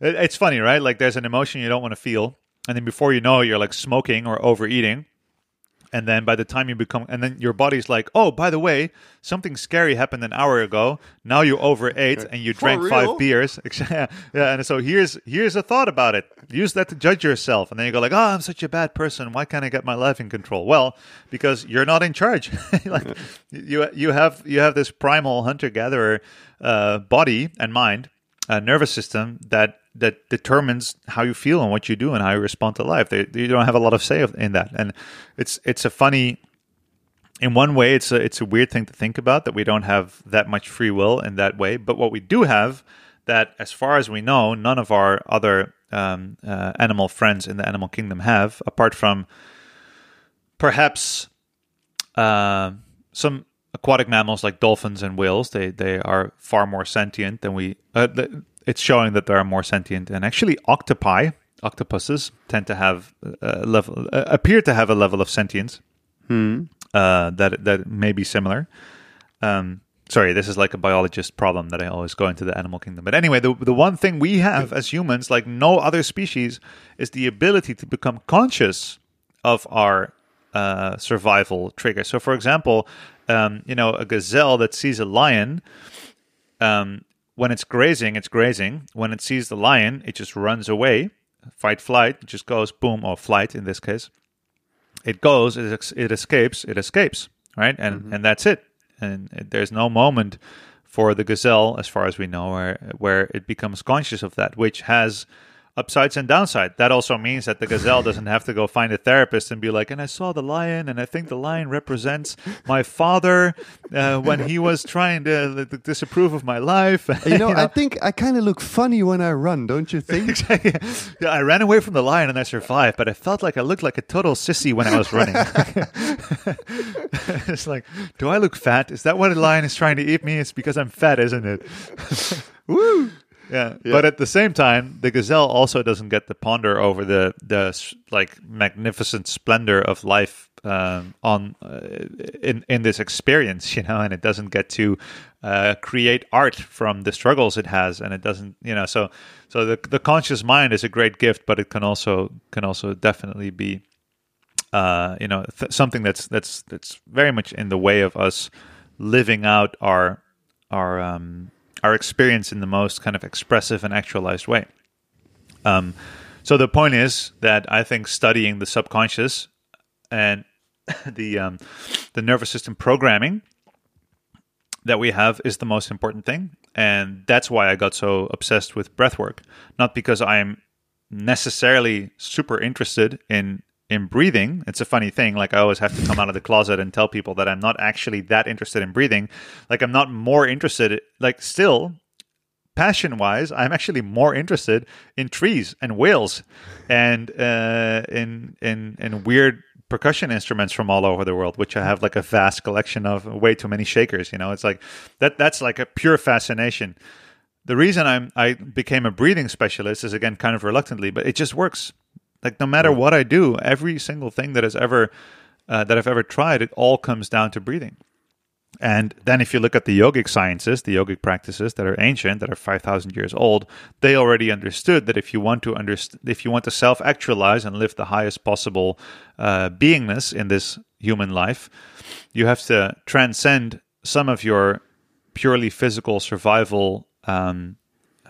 [SPEAKER 2] It, it's funny, right? Like there's an emotion you don't want to feel, and then before you know, it, you're like smoking or overeating. And then by the time you become, and then your body's like, oh, by the way, something scary happened an hour ago. Now you overate and you
[SPEAKER 1] For
[SPEAKER 2] drank
[SPEAKER 1] real?
[SPEAKER 2] five beers. yeah, and so here's here's a thought about it. Use that to judge yourself, and then you go like, oh, I'm such a bad person. Why can't I get my life in control? Well, because you're not in charge. like you you have you have this primal hunter gatherer uh, body and mind, uh, nervous system that that determines how you feel and what you do and how you respond to life. They, you don't have a lot of say in that, and it's it's a funny. In one way, it's a it's a weird thing to think about that we don't have that much free will in that way. But what we do have, that as far as we know, none of our other um, uh, animal friends in the animal kingdom have, apart from perhaps uh, some aquatic mammals like dolphins and whales. They they are far more sentient than we. Uh, it's showing that they are more sentient, and actually, octopi, octopuses, tend to have a level, uh, appear to have a level of sentience uh, that that may be similar. Um, sorry, this is like a biologist problem that I always go into the animal kingdom. But anyway, the the one thing we have as humans, like no other species, is the ability to become conscious of our uh, survival trigger. So, for example, um, you know, a gazelle that sees a lion, um, when it's grazing, it's grazing. When it sees the lion, it just runs away, fight, flight. It just goes boom or flight in this case. It goes, it, it escapes, it escapes, right? And and that's it. And it- there's no moment for the gazelle, as far as we know, where where it becomes conscious of that, which has upsides and downsides. That also means that the gazelle doesn't have to go find a therapist and be like, and I saw the lion, and I think the lion represents my father uh, when he was trying to uh, disapprove of my life.
[SPEAKER 1] You know, I think I kind of look funny when I run, don't you think?
[SPEAKER 2] yeah, I ran away from the lion and I survived, but I felt like I looked like a total sissy when I was running. it's like, do I look fat? Is that what a lion is trying to eat me? It's because I'm fat, isn't it?
[SPEAKER 1] Woo!
[SPEAKER 2] Yeah. But at the same time, the gazelle also doesn't get to ponder over the the like magnificent splendor of life um, on uh, in in this experience, you know, and it doesn't get to uh, create art from the struggles it has, and it doesn't, you know, so so the the conscious mind is a great gift, but it can also can also definitely be uh, you know th- something that's that's that's very much in the way of us living out our our um, our experience in the most kind of expressive and actualized way. Um, so the point is that I think studying the subconscious and the um, the nervous system programming that we have is the most important thing, and that's why I got so obsessed with breath work. Not because I'm necessarily super interested in in breathing. It's a funny thing. Like I always have to come out of the closet and tell people that I'm not actually that interested in breathing. Like I'm not more interested. Like still, passion wise, I'm actually more interested in trees and whales and uh, in in in weird percussion instruments from all over the world, which I have like a vast collection of. Way too many shakers. You know, it's like that. That's like a pure fascination. The reason I'm I became a breathing specialist is again kind of reluctantly, but it just works. Like no matter what I do, every single thing that has ever uh, that I've ever tried, it all comes down to breathing. And then, if you look at the yogic sciences, the yogic practices that are ancient, that are five thousand years old, they already understood that if you want to underst- if you want to self actualize and live the highest possible uh, beingness in this human life, you have to transcend some of your purely physical survival um,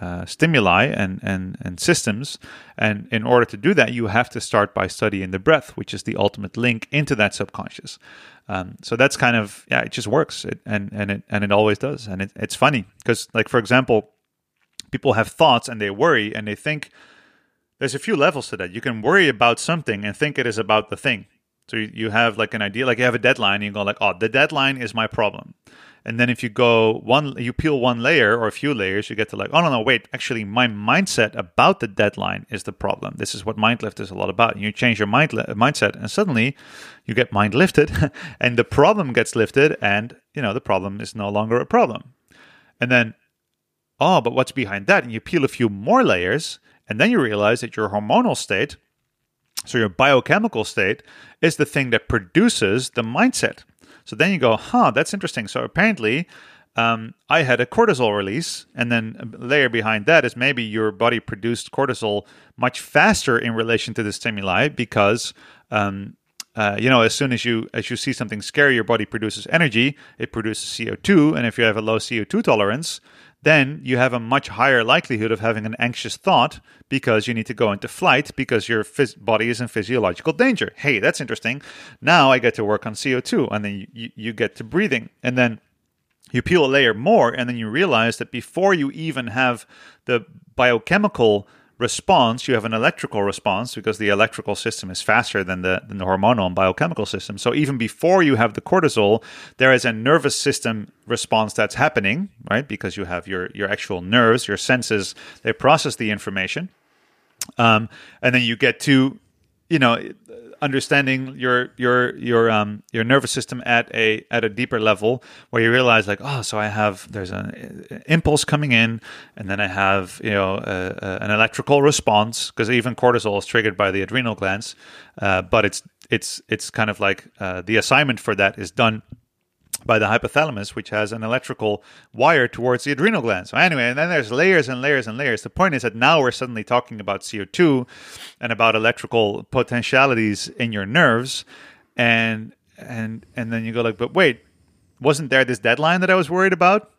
[SPEAKER 2] uh, stimuli and, and, and systems. And in order to do that, you have to start by studying the breath, which is the ultimate link into that subconscious. Um, so that's kind of yeah, it just works, it, and and it and it always does. And it, it's funny because, like for example, people have thoughts and they worry and they think there's a few levels to that. You can worry about something and think it is about the thing. So you, you have like an idea, like you have a deadline, and you go like, oh, the deadline is my problem. And then if you go one, you peel one layer or a few layers, you get to like, oh no, no, wait, actually, my mindset about the deadline is the problem. This is what mind lift is a lot about. And you change your mind uh, mindset, and suddenly you get mind lifted, and the problem gets lifted, and you know the problem is no longer a problem. And then, oh, but what's behind that? And you peel a few more layers, and then you realize that your hormonal state, so your biochemical state, is the thing that produces the mindset. So then you go, huh, that's interesting. So apparently, um, I had a cortisol release, and then a layer behind that is maybe your body produced cortisol much faster in relation to the stimuli because. Um, uh, you know, as soon as you as you see something scary, your body produces energy. It produces CO two, and if you have a low CO two tolerance, then you have a much higher likelihood of having an anxious thought because you need to go into flight because your phys- body is in physiological danger. Hey, that's interesting. Now I get to work on CO2 and then you, you get to breathing. And then you peel a layer more and then you realize that before you even have the biochemical response, you have an electrical response because the electrical system is faster than the, than the hormonal and biochemical system. So even before you have the cortisol, there is a nervous system response that's happening, right? Because you have your, your actual nerves, your senses, they process the information. Um, and then you get to, you know, understanding your your your um your nervous system at a at a deeper level where you realize like oh so I have there's an impulse coming in and then I have you know an electrical response because even cortisol is triggered by the adrenal glands uh, but it's it's it's kind of like uh, the assignment for that is done by the hypothalamus, which has an electrical wire towards the adrenal glands. So anyway, and then there's layers and layers and layers. The point is that now we're suddenly talking about CO2 and about electrical potentialities in your nerves, and and and then you go like, but wait, wasn't there this deadline that I was worried about?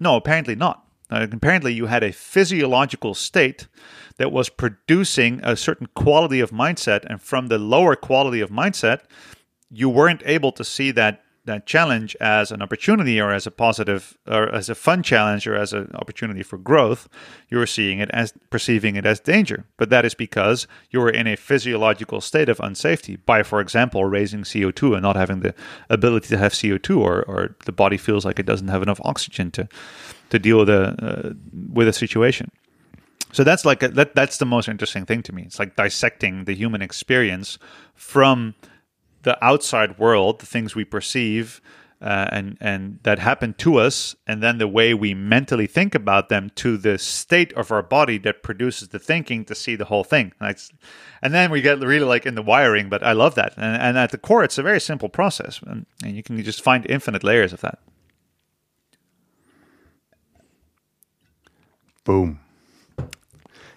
[SPEAKER 2] No, apparently not. Uh, apparently, you had a physiological state that was producing a certain quality of mindset, and from the lower quality of mindset, you weren't able to see that that challenge as an opportunity or as a positive or as a fun challenge or as an opportunity for growth, you're seeing it as perceiving it as danger. But that is because you're in a physiological state of unsafety by, for example, raising CO2 and not having the ability to have CO2 or, or the body feels like it doesn't have enough oxygen to, to deal with a, uh, with a situation. So that's like a, that, that's the most interesting thing to me. It's like dissecting the human experience from the outside world, the things we perceive, uh, and and that happen to us, and then the way we mentally think about them to the state of our body that produces the thinking to see the whole thing. and then we get really like in the wiring, but I love that. And, and at the core, it's a very simple process, and, and you can just find infinite layers of that.
[SPEAKER 1] Boom.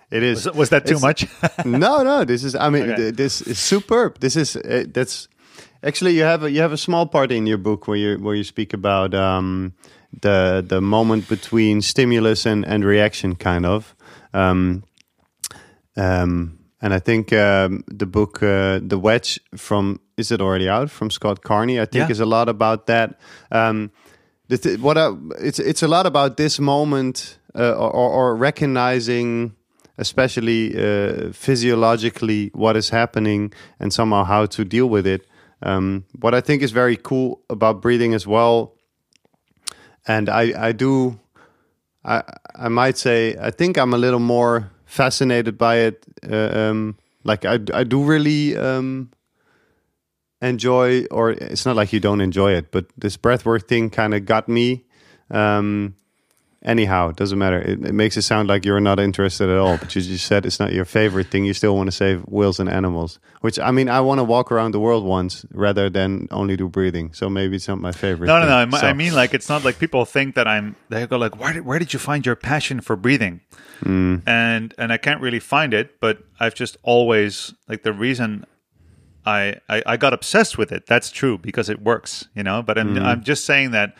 [SPEAKER 1] It is.
[SPEAKER 2] Was, was that too much?
[SPEAKER 1] no, no. This is. I mean, okay. this is superb. This is. Uh, that's Actually, you have a, you have a small part in your book where you where you speak about um, the the moment between stimulus and, and reaction, kind of. Um, um, and I think um, the book uh, The Wedge from is it already out from Scott Carney? I think yeah. is a lot about that. Um, th- what I, it's it's a lot about this moment uh, or, or recognizing especially uh, physiologically what is happening and somehow how to deal with it um, what I think is very cool about breathing as well, and I, I do, I, I might say, I think I'm a little more fascinated by it. Uh, um, like I, I do really um, enjoy, or it's not like you don't enjoy it, but this breathwork thing kind of got me. Um, anyhow, it doesn't matter. It, it makes it sound like you're not interested at all. But you just said it's not your favorite thing. You still want to save whales and animals. Which I mean, I want to walk around the world once rather than only do breathing. So maybe it's not my favorite.
[SPEAKER 2] No, no,
[SPEAKER 1] thing.
[SPEAKER 2] no. I m-
[SPEAKER 1] So-
[SPEAKER 2] I mean, like, it's not like people think that I'm. They go like, "Where did, where did you find your passion for breathing?"
[SPEAKER 1] Hmm.
[SPEAKER 2] And and I can't really find it, but I've just always like the reason I, I I got obsessed with it. That's true because it works, you know. But I'm I'm just saying that.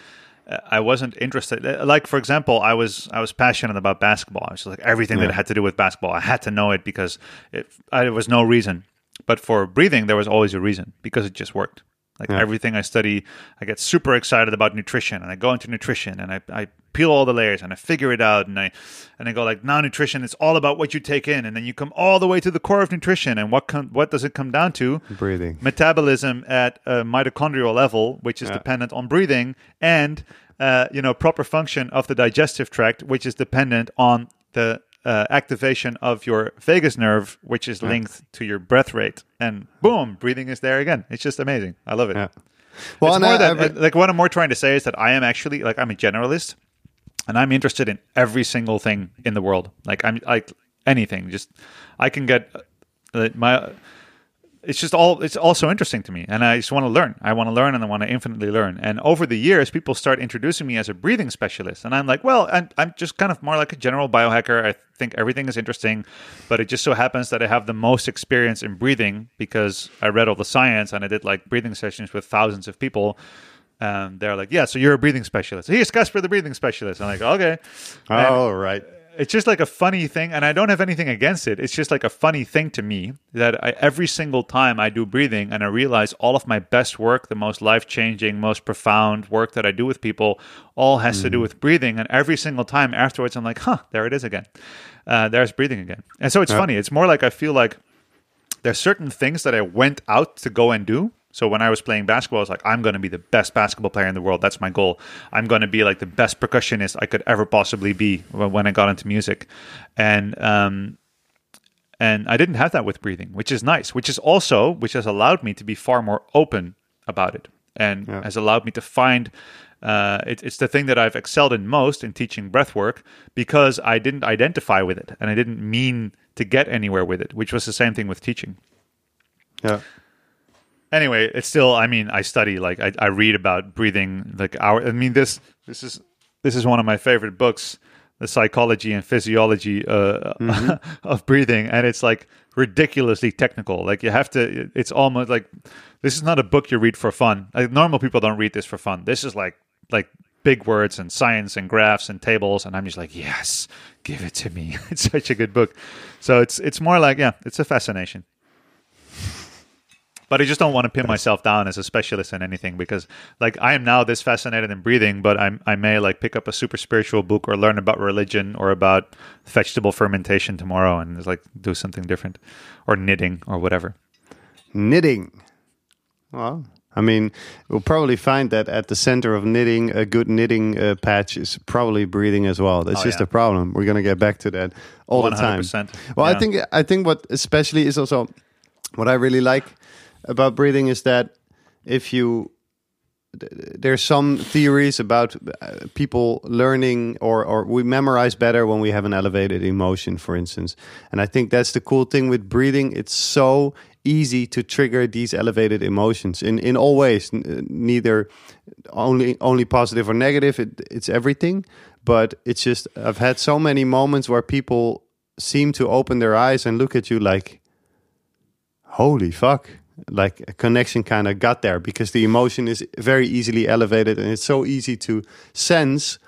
[SPEAKER 2] I wasn't interested. uh, Like for example, I was I was passionate about basketball. I was like everything that had to do with basketball. I had to know it because it, I, there was no reason. But for breathing, there was always a reason because it just worked. Like
[SPEAKER 1] Yeah.
[SPEAKER 2] everything I study, I get super excited about nutrition, and I go into nutrition, and I, I peel all the layers, and I figure it out, and I and I go like, now nutrition is all about what you take in, and then you come all the way to the core of nutrition, and what com- what does it come down to?
[SPEAKER 1] breathing.
[SPEAKER 2] metabolism at a mitochondrial level, which is
[SPEAKER 1] Yeah.
[SPEAKER 2] dependent on breathing, and uh, you know proper function of the digestive tract, which is dependent on the uh, activation of your vagus nerve, which is linked to your breath rate. And boom, breathing is there again. It's just amazing. I love it.
[SPEAKER 1] Yeah. Well,
[SPEAKER 2] it's more
[SPEAKER 1] I-
[SPEAKER 2] that,
[SPEAKER 1] I-
[SPEAKER 2] like what I'm more trying to say is that I am actually like I'm a generalist, and I'm interested in every single thing in the world. Like I'm like anything. Just I can get uh, my. It's just all. It's also interesting to me, and I just want to learn. I want to learn, and I want to infinitely learn. And over the years, people start introducing me as a breathing specialist, and I'm like, well, I'm, I'm just kind of more like a general biohacker. I think everything is interesting, but it just so happens that I have the most experience in breathing because I read all the science and I did like breathing sessions with thousands of people. Um, they're like, yeah, so you're a breathing specialist. Here's Kasper, the breathing specialist. I'm like, okay. And
[SPEAKER 1] oh, right.
[SPEAKER 2] It's just like a funny thing, and I don't have anything against it. It's just like a funny thing to me that I, every single time I do breathing and I realize all of my best work, the most life changing, most profound work that I do with people, all has to do with breathing. And every single time afterwards, I'm like, huh, there it is again. Uh, there's breathing again. And so it's
[SPEAKER 1] Yeah.
[SPEAKER 2] funny. It's more like I feel like there's certain things that I went out to go and do. So when I was playing basketball, I was like, I'm going to be the best basketball player in the world. That's my goal. I'm going to be like the best percussionist I could ever possibly be when I got into music, and um, and I didn't have that with breathing, which is nice. Which is also which has allowed me to be far more open about it, and
[SPEAKER 1] Yeah.
[SPEAKER 2] has allowed me to find. Uh, it, it's the thing that I've excelled in most in teaching breath work because I didn't identify with it and I didn't mean to get anywhere with it, which was the same thing with teaching
[SPEAKER 1] Yeah.
[SPEAKER 2] Anyway it's still i mean i study like i, I read about breathing like our i mean this this is this is one of my favorite books the psychology and physiology uh, of breathing and it's like ridiculously technical. Like you have to it's almost like this is not a book you read for fun. Like normal people don't read this for fun. This is like like big words and science and graphs and tables and i'm just like yes give it to me. It's such a good book. So it's it's more like yeah it's a fascination but I just don't want to pin myself down as a specialist in anything because, like, I am now this fascinated in breathing, but I'm, I may like pick up a super spiritual book or learn about religion or about vegetable fermentation tomorrow and like do something different, or knitting or whatever.
[SPEAKER 1] Knitting. Well, I mean, we'll probably find that at the center of knitting, a good knitting uh, patch is probably breathing as well. That's
[SPEAKER 2] Oh,
[SPEAKER 1] just
[SPEAKER 2] yeah.
[SPEAKER 1] a problem. We're gonna get back to that all the time.
[SPEAKER 2] 100%.
[SPEAKER 1] Well, I think I think what especially is also what I really like about breathing is that if you there's some theories about uh, people learning or or we memorize better when we have an elevated emotion for instance. And i think that's the cool thing with breathing. It's so easy to trigger these elevated emotions in in all ways. Neither only only positive or negative. It, it's everything. But it's just i've had so many moments where people seem to open their eyes and look at you like holy fuck like a connection kind of got there because the emotion is very easily elevated and it's so easy to sense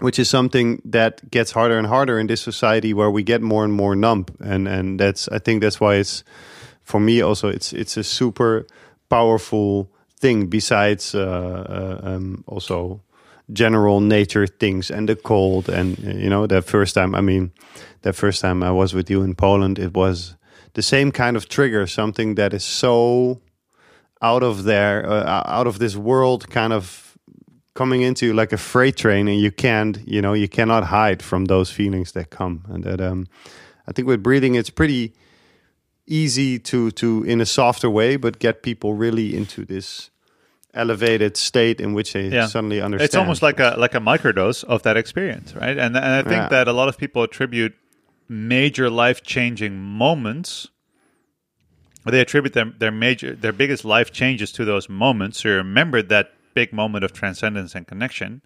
[SPEAKER 1] which is something that gets harder and harder in this society where we get more and more numb. And and that's i think that's why it's for me also it's it's a super powerful thing besides uh, uh, um, also general nature things and the cold and you know the first time i mean the first time i was with you in poland it was the same kind of trigger something that is so out of there uh, out of this world kind of coming into you like a freight train and you can't you know you cannot hide from those feelings that come and that um i think with breathing it's pretty easy to to in a softer way but get people really into this elevated state in which they
[SPEAKER 2] Yeah.
[SPEAKER 1] suddenly understand.
[SPEAKER 2] It's almost like a like a microdose of that experience, right? And and I think
[SPEAKER 1] Yeah.
[SPEAKER 2] that a lot of people attribute major life changing moments. They attribute their their major their biggest life changes to those moments. So you remember that big moment of transcendence and connection.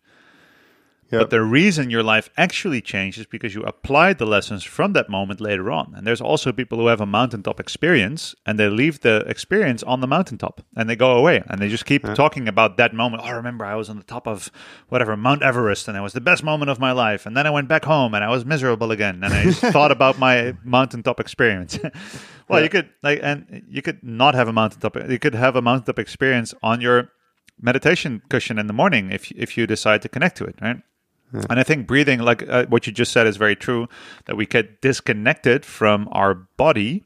[SPEAKER 1] Yep.
[SPEAKER 2] But the reason your life actually changed is because you applied the lessons from that moment later on. And there's also people who have a mountaintop experience and they leave the experience on the mountaintop and they go away and they just keep talking about that moment. Oh, I remember I was on the top of whatever, Mount Everest and it was the best moment of my life. And then I went back home and I was miserable again. And I just thought about my mountaintop experience. well, you could like, and you could not have a mountaintop. You could have a mountaintop experience on your meditation cushion in the morning if if you decide to connect to it, right? And I think breathing, like uh, what you just said, is very true. That we get disconnected from our body,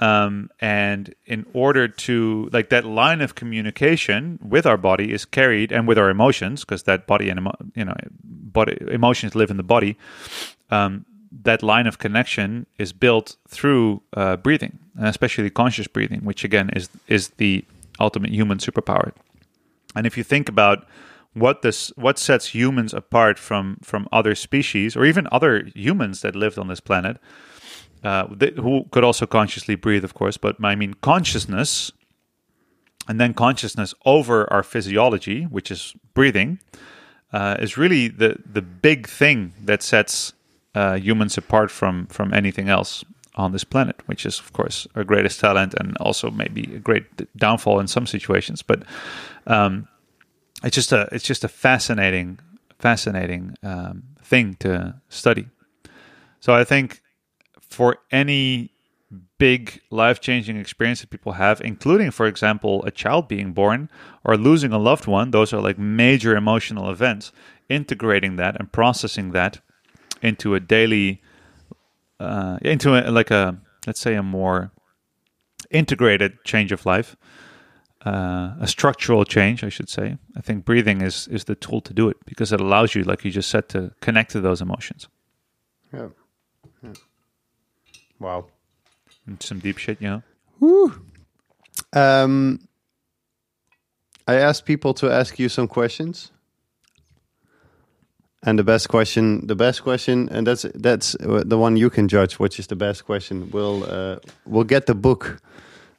[SPEAKER 2] um, and in order to like that line of communication with our body is carried, and with our emotions, because that body and emo- you know, body emotions live in the body. Um, that line of connection is built through uh, breathing, and especially conscious breathing, which again is is the ultimate human superpower. And if you think about what this what sets humans apart from from other species or even other humans that lived on this planet, uh, th- who could also consciously breathe, of course, but I mean consciousness, and then consciousness over our physiology, which is breathing, uh, is really the the big thing that sets uh, humans apart from from anything else on this planet, which is of course our greatest talent and also maybe a great downfall in some situations. But um, it's just a it's just a fascinating fascinating um, thing to study. So I think for any big life changing experience that people have, including, for example, a child being born or losing a loved one, those are like major emotional events. Integrating that and processing that into a daily, uh, into a, like a let's say a more integrated change of life, uh, a structural change, I should say. I think breathing is is the tool to do it because it allows you, like you just said, to connect to those emotions.
[SPEAKER 1] Yeah. Yeah. Wow.
[SPEAKER 2] And some deep shit, you know.
[SPEAKER 1] Um, I asked people to ask you some questions, and the best question, the best question, and that's that's the one you can judge. Which is the best question? We'll uh, we'll get the book.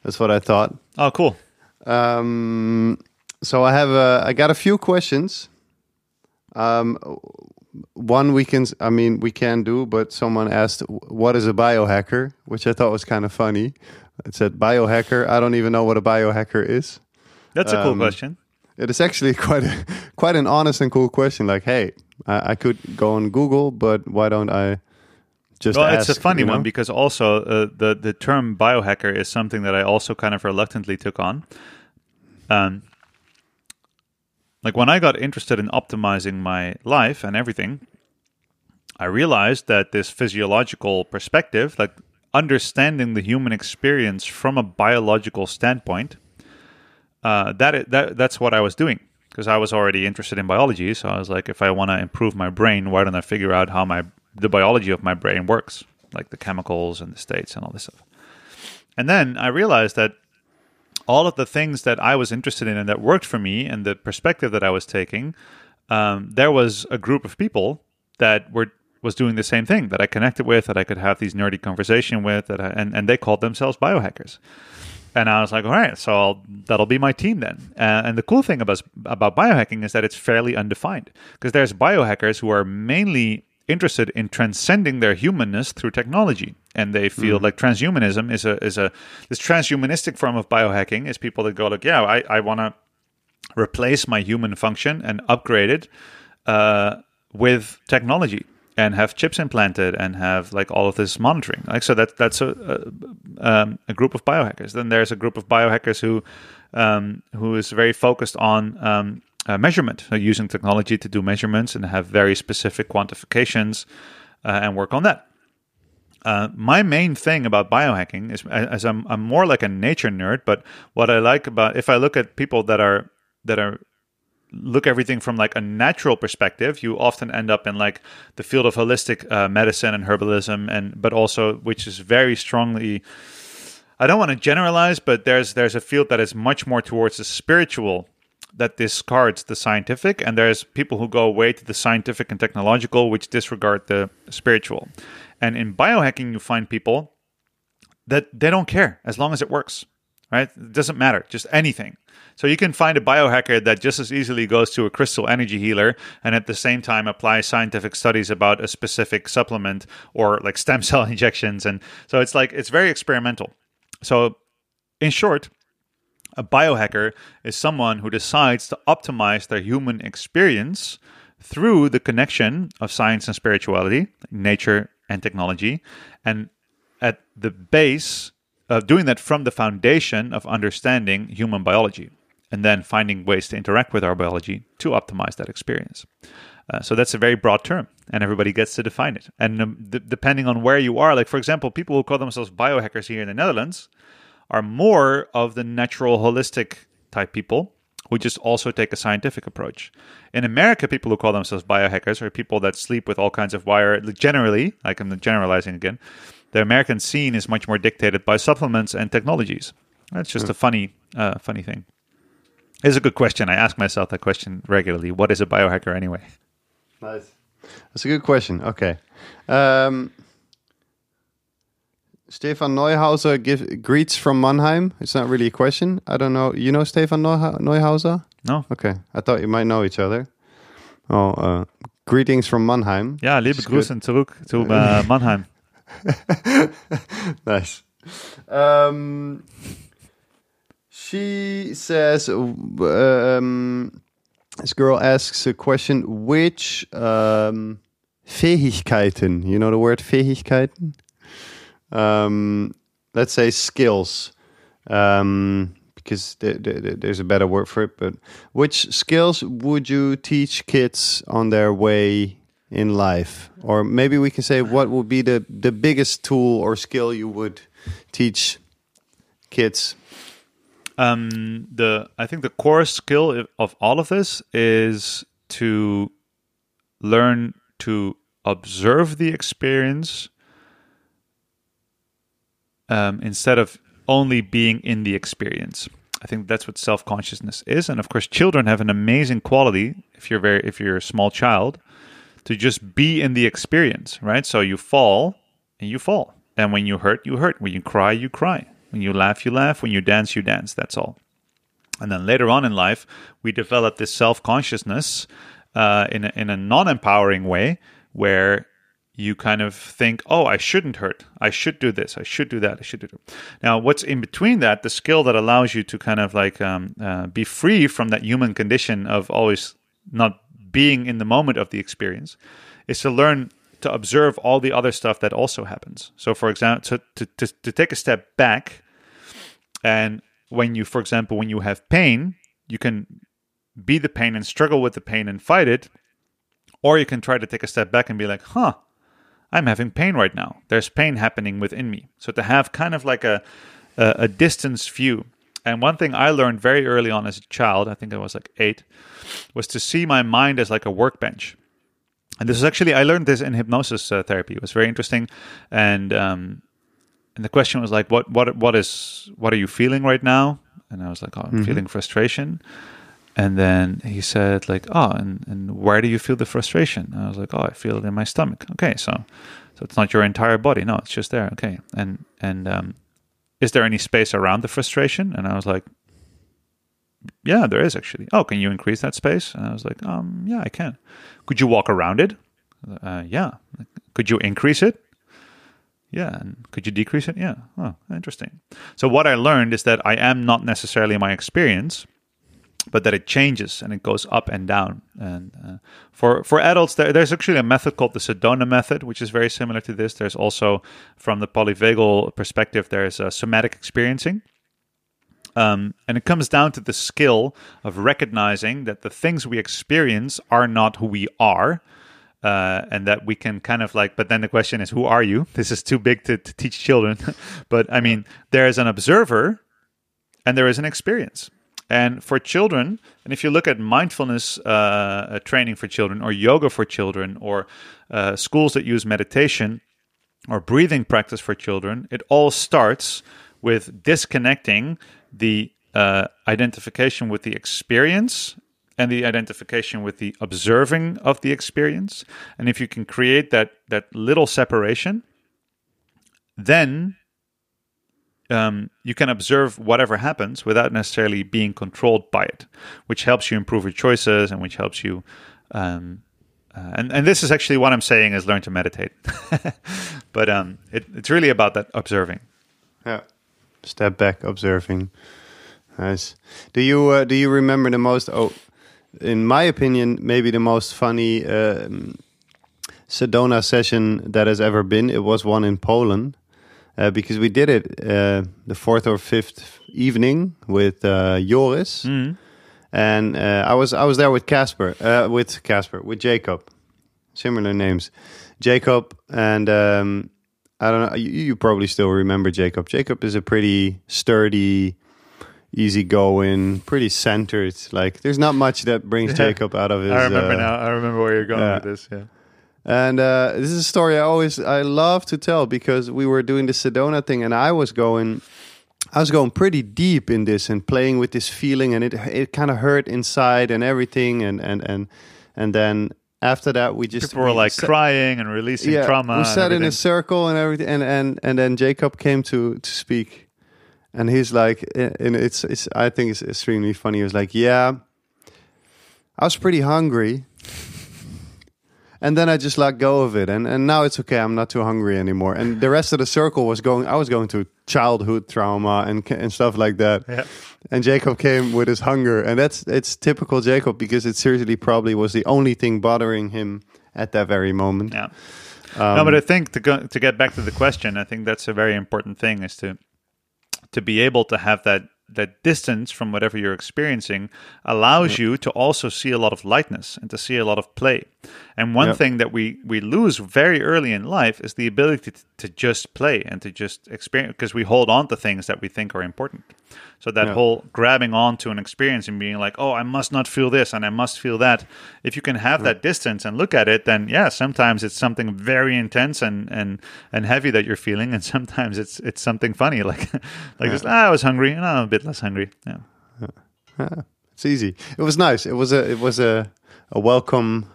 [SPEAKER 1] That's what I thought.
[SPEAKER 2] Oh, cool.
[SPEAKER 1] Um, so I have a, I got a few questions. Um, one we can, I mean, we can do, but someone asked, "What is a biohacker?" Which I thought was kind of funny. It said biohacker. I don't even know what a biohacker is.
[SPEAKER 2] That's a cool
[SPEAKER 1] Um,
[SPEAKER 2] question.
[SPEAKER 1] It is actually quite a, quite an honest and cool question. Like, hey, I, I could go on Google, but why don't I just
[SPEAKER 2] Well,
[SPEAKER 1] ask?
[SPEAKER 2] it's a funny
[SPEAKER 1] you know?
[SPEAKER 2] one because also uh, the the term biohacker is something that I also kind of reluctantly took on. Um, like when I got interested in optimizing my life and everything, I realized that this physiological perspective, like understanding the human experience from a biological standpoint, uh, that that that's what I was doing because I was already interested in biology. So I was like, if I want to improve my brain, why don't I figure out how my the biology of my brain works, like the chemicals and the states and all this stuff. And then I realized that all of the things that I was interested in and that worked for me and the perspective that I was taking, um, there was a group of people that were was doing the same thing that I connected with, that I could have these nerdy conversation with, that I, and and they called themselves biohackers. And I was like, all right, so I'll, that'll be my team then. Uh, and the cool thing about about biohacking is that it's fairly undefined because there's biohackers who are mainly interested in transcending their humanness through technology, and they feel like transhumanism is a is a this transhumanistic form of biohacking is people that go like, yeah, I, I want to replace my human function and upgrade it uh, with technology and have chips implanted and have like all of this monitoring. Like so that that's a a, um, a group of biohackers. Then there's a group of biohackers who um, who is very focused on um, uh, measurement, so using technology to do measurements and have very specific quantifications uh, and work on that. Uh, my main thing about biohacking is as I'm, I'm more like a nature nerd, but what I like about if I look at people that are that are look everything from like a natural perspective, you often end up in like the field of holistic uh, medicine and herbalism, and but also which is very strongly. I don't want to generalize, but there's there's a field that is much more towards the spiritual that discards the scientific, and there's people who go away to the scientific and technological, which disregard the spiritual. And in biohacking, you find people that they don't care as long as it works, right? It doesn't matter, just anything. So you can find a biohacker that just as easily goes to a crystal energy healer and at the same time applies scientific studies about a specific supplement or like stem cell injections. And so it's like, it's very experimental. So in short, a biohacker is someone who decides to optimize their human experience through the connection of science and spirituality, nature and technology, and at the base of doing that from the foundation of understanding human biology and then finding ways to interact with our biology to optimize that experience. Uh, so that's a very broad term, and everybody gets to define it. And um, th- depending on where you are, like for example, people who call themselves biohackers here in the Netherlands are more of the natural, holistic type people who just also take a scientific approach. In America, people who call themselves biohackers are people that sleep with all kinds of wire. Generally, like I'm generalizing again, the American scene is much more dictated by supplements and technologies. That's just mm. a funny, uh, funny thing. It's a good question. I ask myself that question regularly. What is a biohacker anyway?
[SPEAKER 1] Nice. That's a good question. Okay. Um, Stefan Neuhauser give, greets from Mannheim. It's not really a question. I don't know. You know Stefan Neuhauser?
[SPEAKER 2] No.
[SPEAKER 1] Okay. I thought you might know each other. Oh, uh, greetings from Mannheim.
[SPEAKER 2] Ja, liebe Grüße zurück zu uh, Mannheim.
[SPEAKER 1] nice. Um, she says, um, this girl asks a question, which um, Fähigkeiten, you know the word Fähigkeiten? Um, let's say skills, um, because th th there's a better word for it, but which skills would you teach kids on their way in life? Or maybe we can say what would be the, the biggest tool or skill you would teach kids
[SPEAKER 2] um, the I think the core skill of all of this is to learn to observe the experience um, instead of only being in the experience. I think that's what self consciousness is, and of course, children have an amazing quality. If you're very, if you're a small child, to just be in the experience, right? So you fall and you fall, and when you hurt, you hurt. When you cry, you cry. When you laugh, you laugh. When you dance, you dance. That's all. And then later on in life, we develop this self consciousness uh, in a, in a non empowering way where you kind of think, oh, I shouldn't hurt. I should do this. I should do that. I should do that. Now, what's in between that, the skill that allows you to kind of like um, uh, be free from that human condition of always not being in the moment of the experience, is to learn to observe all the other stuff that also happens. So, for example, to, to, to take a step back, and when you, for example, when you have pain, you can be the pain and struggle with the pain and fight it, or you can try to take a step back and be like, huh, I'm having pain right now. There's pain happening within me. So to have kind of like a, a, a distance view. And one thing I learned very early on as a child, I think I was like eight, was to see my mind as like a workbench and this is actually I learned this in hypnosis uh, therapy. It was very interesting, and um, and the question was like, what what what is what are you feeling right now? And I was like, oh, I'm mm-hmm. feeling frustration. And then he said like, oh, and and where do you feel the frustration? And I was like, oh, I feel it in my stomach. Okay, so so it's not your entire body. No, it's just there. Okay, and and um, is there any space around the frustration? And I was like, yeah, there is actually. Oh, can you increase that space? And I was like, um, yeah, I can. Could you walk around it? Uh, yeah. Could you increase it? Yeah. And could you decrease it? Yeah. Oh, interesting. So what I learned is that I am not necessarily my experience, but that it changes and it goes up and down. And uh, for for adults, there, there's actually a method called the Sedona method, which is very similar to this. There's also, from the polyvagal perspective, there's uh, somatic experiencing um, and it comes down to the skill of recognizing that the things we experience are not who we are. Uh, and that we can kind of like, but then the question is, who are you? This is too big to, to teach children. but I mean, there is an observer and there is an experience. And for children, and if you look at mindfulness uh, training for children, or yoga for children, or uh, schools that use meditation, or breathing practice for children, it all starts with disconnecting the uh, identification with the experience and the identification with the observing of the experience. And if you can create that that little separation, then um, you can observe whatever happens without necessarily being controlled by it, which helps you improve your choices and which helps you. Um, uh, and and this is actually what I'm saying is learn to meditate, but um, it, it's really about that observing.
[SPEAKER 1] Yeah, step back, observing. Nice. Do you uh, do you remember the most? Oh, in my opinion, maybe the most funny um, Sedona session that has ever been. It was one in Poland uh, because we did it uh, the fourth or fifth evening with uh, Joris,
[SPEAKER 2] Mm.
[SPEAKER 1] and uh, I was I was there with Casper, uh, with Casper, with Jacob, similar names, Jacob, and um, I don't know. You, you probably still remember Jacob. Jacob is a pretty sturdy, easygoing, pretty centered. Like there's not much that brings Jacob out of his.
[SPEAKER 2] I remember
[SPEAKER 1] uh,
[SPEAKER 2] now. I remember where you're going with this. Yeah.
[SPEAKER 1] And uh, this is a story I always I love to tell because we were doing the Sedona thing, and I was going, I was going pretty deep in this and playing with this feeling, and it it kind of hurt inside and everything, and and and and then after that we just
[SPEAKER 2] People were
[SPEAKER 1] we
[SPEAKER 2] like
[SPEAKER 1] sat-
[SPEAKER 2] crying and releasing trauma.
[SPEAKER 1] we sat in a circle and everything, and and and then Jacob came to to speak, and he's like, and it's it's I think it's extremely funny. He was like, yeah, I was pretty hungry. And then I just let go of it, and, and now it's okay. I'm not too hungry anymore. And the rest of the circle was going. I was going to childhood trauma and and stuff like that.
[SPEAKER 2] Yeah.
[SPEAKER 1] And Jacob came with his hunger, and that's it's typical Jacob because it seriously probably was the only thing bothering him at that very moment.
[SPEAKER 2] Yeah.
[SPEAKER 1] Um,
[SPEAKER 2] no, but I think to go to get back to the question, I think that's a very important thing is to to be able to have that that distance from whatever you're experiencing allows you to also see a lot of lightness and to see a lot of play. And one
[SPEAKER 1] Yep.
[SPEAKER 2] thing that we we lose very early in life is the ability to, to just play and to just experience because we hold on to things that we think are important. So that
[SPEAKER 1] Yeah.
[SPEAKER 2] whole grabbing on to an experience and being like, "Oh, I must not feel this and I must feel that." If you can have that distance and look at it, then yeah, sometimes it's something very intense and and and heavy that you're feeling, and sometimes it's it's something funny like like just ah, I was hungry and I'm a bit less hungry. Yeah,
[SPEAKER 1] It's easy. It was nice. It was a it was a a welcome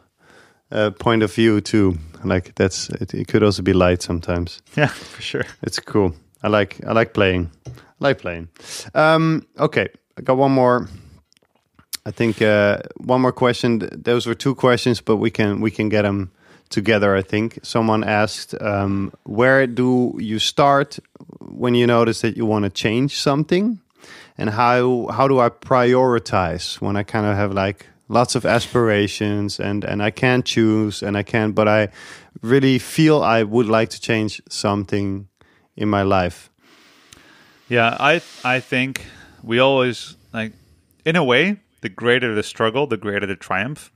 [SPEAKER 1] uh, point of view too. Like that's it, it could also be light sometimes.
[SPEAKER 2] yeah, for sure.
[SPEAKER 1] It's cool. I like I like playing. I like playing. Um, okay, I got one more. I think uh, one more question. Those were two questions, but we can we can get them together. I think someone asked, um, "Where do you start when you notice that you want to change something, and how how do I prioritize when I kind of have like lots of aspirations and and I can't choose and I can't, but I really feel I would like to change something in my life."
[SPEAKER 2] Yeah, I I think we always like in a way, the greater the struggle, the greater the triumph.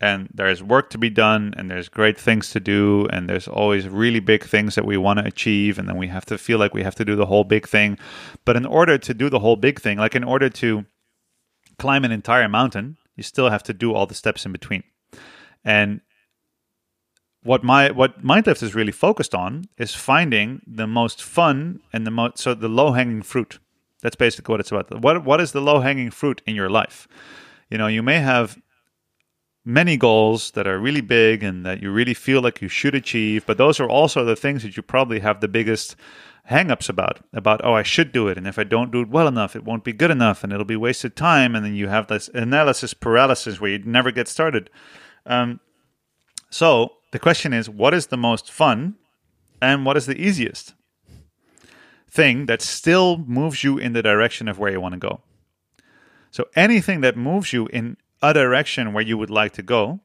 [SPEAKER 2] And there's work to be done and there's great things to do and there's always really big things that we want to achieve and then we have to feel like we have to do the whole big thing. But in order to do the whole big thing, like in order to climb an entire mountain, you still have to do all the steps in between. And what my what Mindlift is really focused on is finding the most fun and the most so the low hanging fruit. That's basically what it's about. What what is the low hanging fruit in your life? You know, you may have many goals that are really big and that you really feel like you should achieve, but those are also the things that you probably have the biggest hang-ups about about oh I should do it and if I don't do it well enough it won't be good enough and it'll be wasted time and then you have this analysis paralysis where you never get started. Um, so the question is, what is the most fun and what is the easiest thing that still moves you in the direction of where you want to go? So anything that moves you in a direction where you would like to go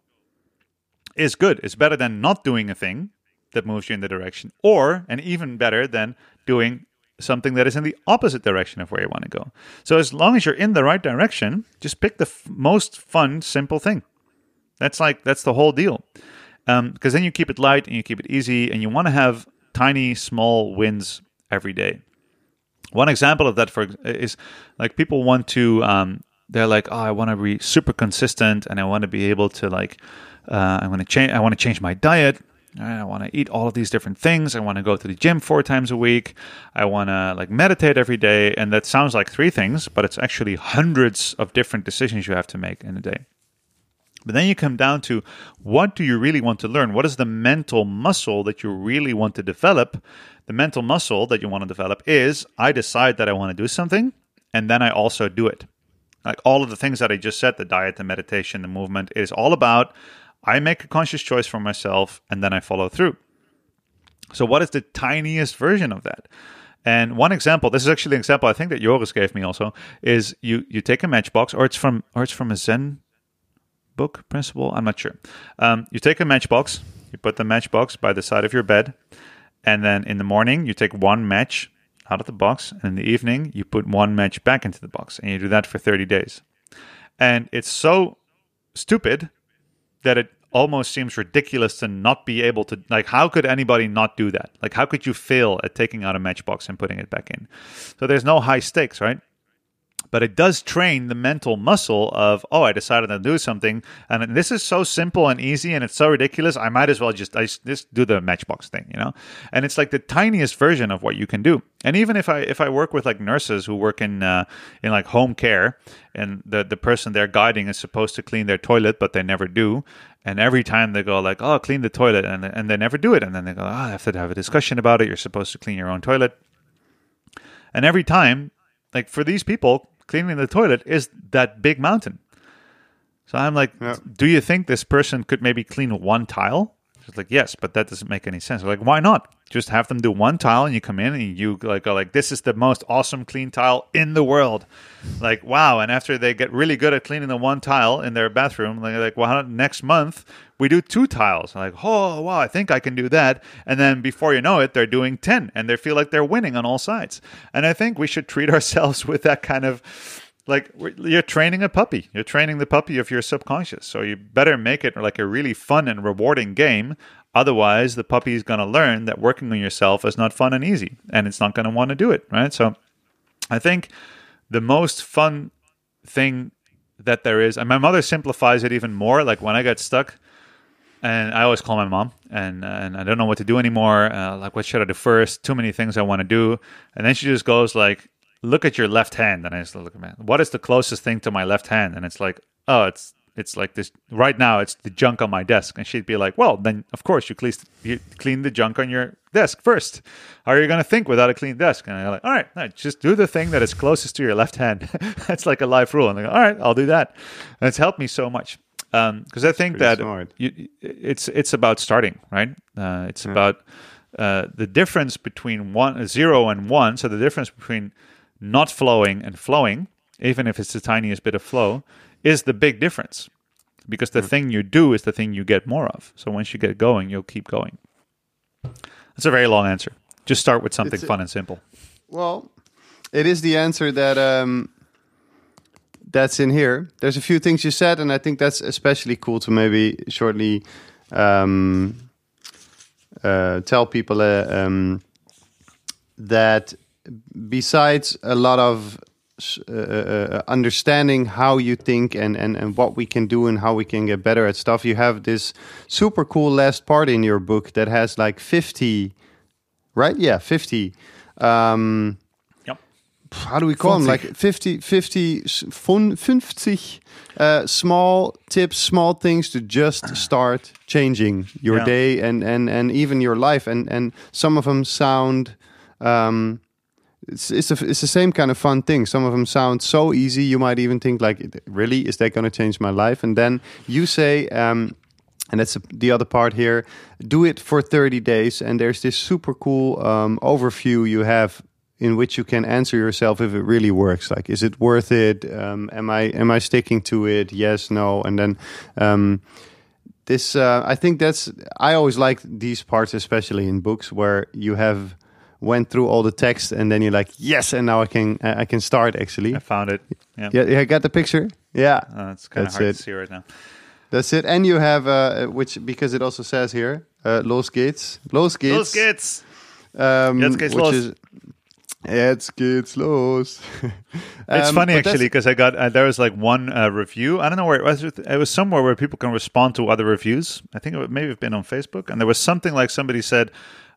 [SPEAKER 2] is good. It's better than not doing a thing that moves you in the direction, or, and even better than doing something that is in the opposite direction of where you want to go. So as long as you're in the right direction, just pick the f- most fun, simple thing. That's like that's the whole deal. Because then you keep it light and you keep it easy, and you want to have tiny, small wins every day. One example of that for is like people want to. Um, they're like, oh, I want to be super consistent, and I want to be able to like, uh, I want to change. I want to change my diet. I want to eat all of these different things. I want to go to the gym four times a week. I want to like meditate every day. And that sounds like three things, but it's actually hundreds of different decisions you have to make in a day. But then you come down to what do you really want to learn? What is the mental muscle that you really want to develop? The mental muscle that you want to develop is I decide that I want to do something and then I also do it. Like all of the things that I just said the diet, the meditation, the movement is all about I make a conscious choice for myself and then I follow through. So, what is the tiniest version of that? And one example, this is actually an example I think that Joris gave me also, is you you take a matchbox, or it's from or it's from a Zen book principle. I'm not sure. Um, you take a matchbox, you put the matchbox by the side of your bed, and then in the morning you take one match out of the box, and in the evening you put one match back into the box, and you do that for 30 days. And it's so stupid that it almost seems ridiculous to not be able to like how could anybody not do that? Like how could you fail at taking out a matchbox and putting it back in? So there's no high stakes right but it does train the mental muscle of oh i decided to do something. And this is so simple and easy and it's so ridiculous. I might as well just I just do the matchbox thing you know? And it's like the tiniest version of what you can do. And even if i if i work with like nurses who work in uh, in like home care and the the person they're guiding is supposed to clean their toilet but they never do. And every time they go like oh clean the toilet and, and they never do it. And then they go oh, i have to have a discussion about it. You're supposed to clean your own toilet. And every time like for these people cleaning the toilet is that big mountain. So I'm like, yeah. do you think this person could maybe clean one tile? She's like, yes, but that doesn't make any sense. like, why not? Just have them do one tile, and you come in and you like go like, this is the most awesome clean tile in the world. Like, wow! And after they get really good at cleaning the one tile in their bathroom, they're like, well, next month we do two tiles. I'm like, oh wow, I think I can do that. And then before you know it, they're doing ten, and they feel like they're winning on all sides. And I think we should treat ourselves with that kind of like you're training a puppy you're training the puppy of your subconscious so you better make it like a really fun and rewarding game otherwise the puppy is going to learn that working on yourself is not fun and easy and it's not going to want to do it right so i think the most fun thing that there is and my mother simplifies it even more like when i get stuck and I always call my mom, and and I don't know what to do anymore. Uh, like, what should I do first? Too many things I want to do, and then she just goes like, look at your left hand and i just look at my what is the closest thing to my left hand and it's like oh it's it's like this right now it's the junk on my desk. And she'd be like well then of course you clean, you clean the junk on your desk first. How are you going to think without a clean desk? And i'm like all right, all right just do the thing that is closest to your left hand. That's like a life rule. And i go all right i'll do that. And it's helped me so much. Because um, i think that you, it's it's about starting right? Uh, it's yeah. about uh, the difference between one zero and one. So the difference between not flowing and flowing, even if it's the tiniest bit of flow, is the big difference. Because the mm. thing you do is the thing you get more of. So once you get going, you'll keep going. That's a very long answer. Just start with something fun and simple.
[SPEAKER 1] Well, it is the answer that um, that's in here. There's a few things you said, and I think that's especially cool to maybe shortly um, uh, tell people uh, um, that besides a lot of uh, uh, uh, understanding how you think and, and, and what we can do and how we can get better at stuff, you have this super cool last part in your book that has like 50, right? Yeah, 50. Um,
[SPEAKER 2] yep.
[SPEAKER 1] How do we call 50. them? Like 50, 50, 50 uh, small tips, small things to just start changing your yeah. day and, and, and even your life. And, and some of them sound. Um, it's it's, a, it's the same kind of fun thing. Some of them sound so easy, you might even think like, really, is that going to change my life? And then you say, um, and that's the other part here. Do it for 30 days, and there's this super cool um, overview you have in which you can answer yourself if it really works. Like, is it worth it? Um, am I am I sticking to it? Yes, no, and then. Um, this uh, I think that's I always like these parts, especially in books where you have went through all the text and then you're like yes and now i can i can start actually
[SPEAKER 2] i found it
[SPEAKER 1] yeah yeah, yeah I got the picture yeah
[SPEAKER 2] uh, it's kind of hard it. to see right now
[SPEAKER 1] that's it and you have uh which because it also says here uh, los geht's los geht's
[SPEAKER 2] los geht's
[SPEAKER 1] um, which
[SPEAKER 2] los.
[SPEAKER 1] is Jetzt geht's los.
[SPEAKER 2] It's funny actually because I got uh, there was like one uh, review. I don't know where it was. It was somewhere where people can respond to other reviews. I think it would maybe have been on Facebook, and there was something like somebody said,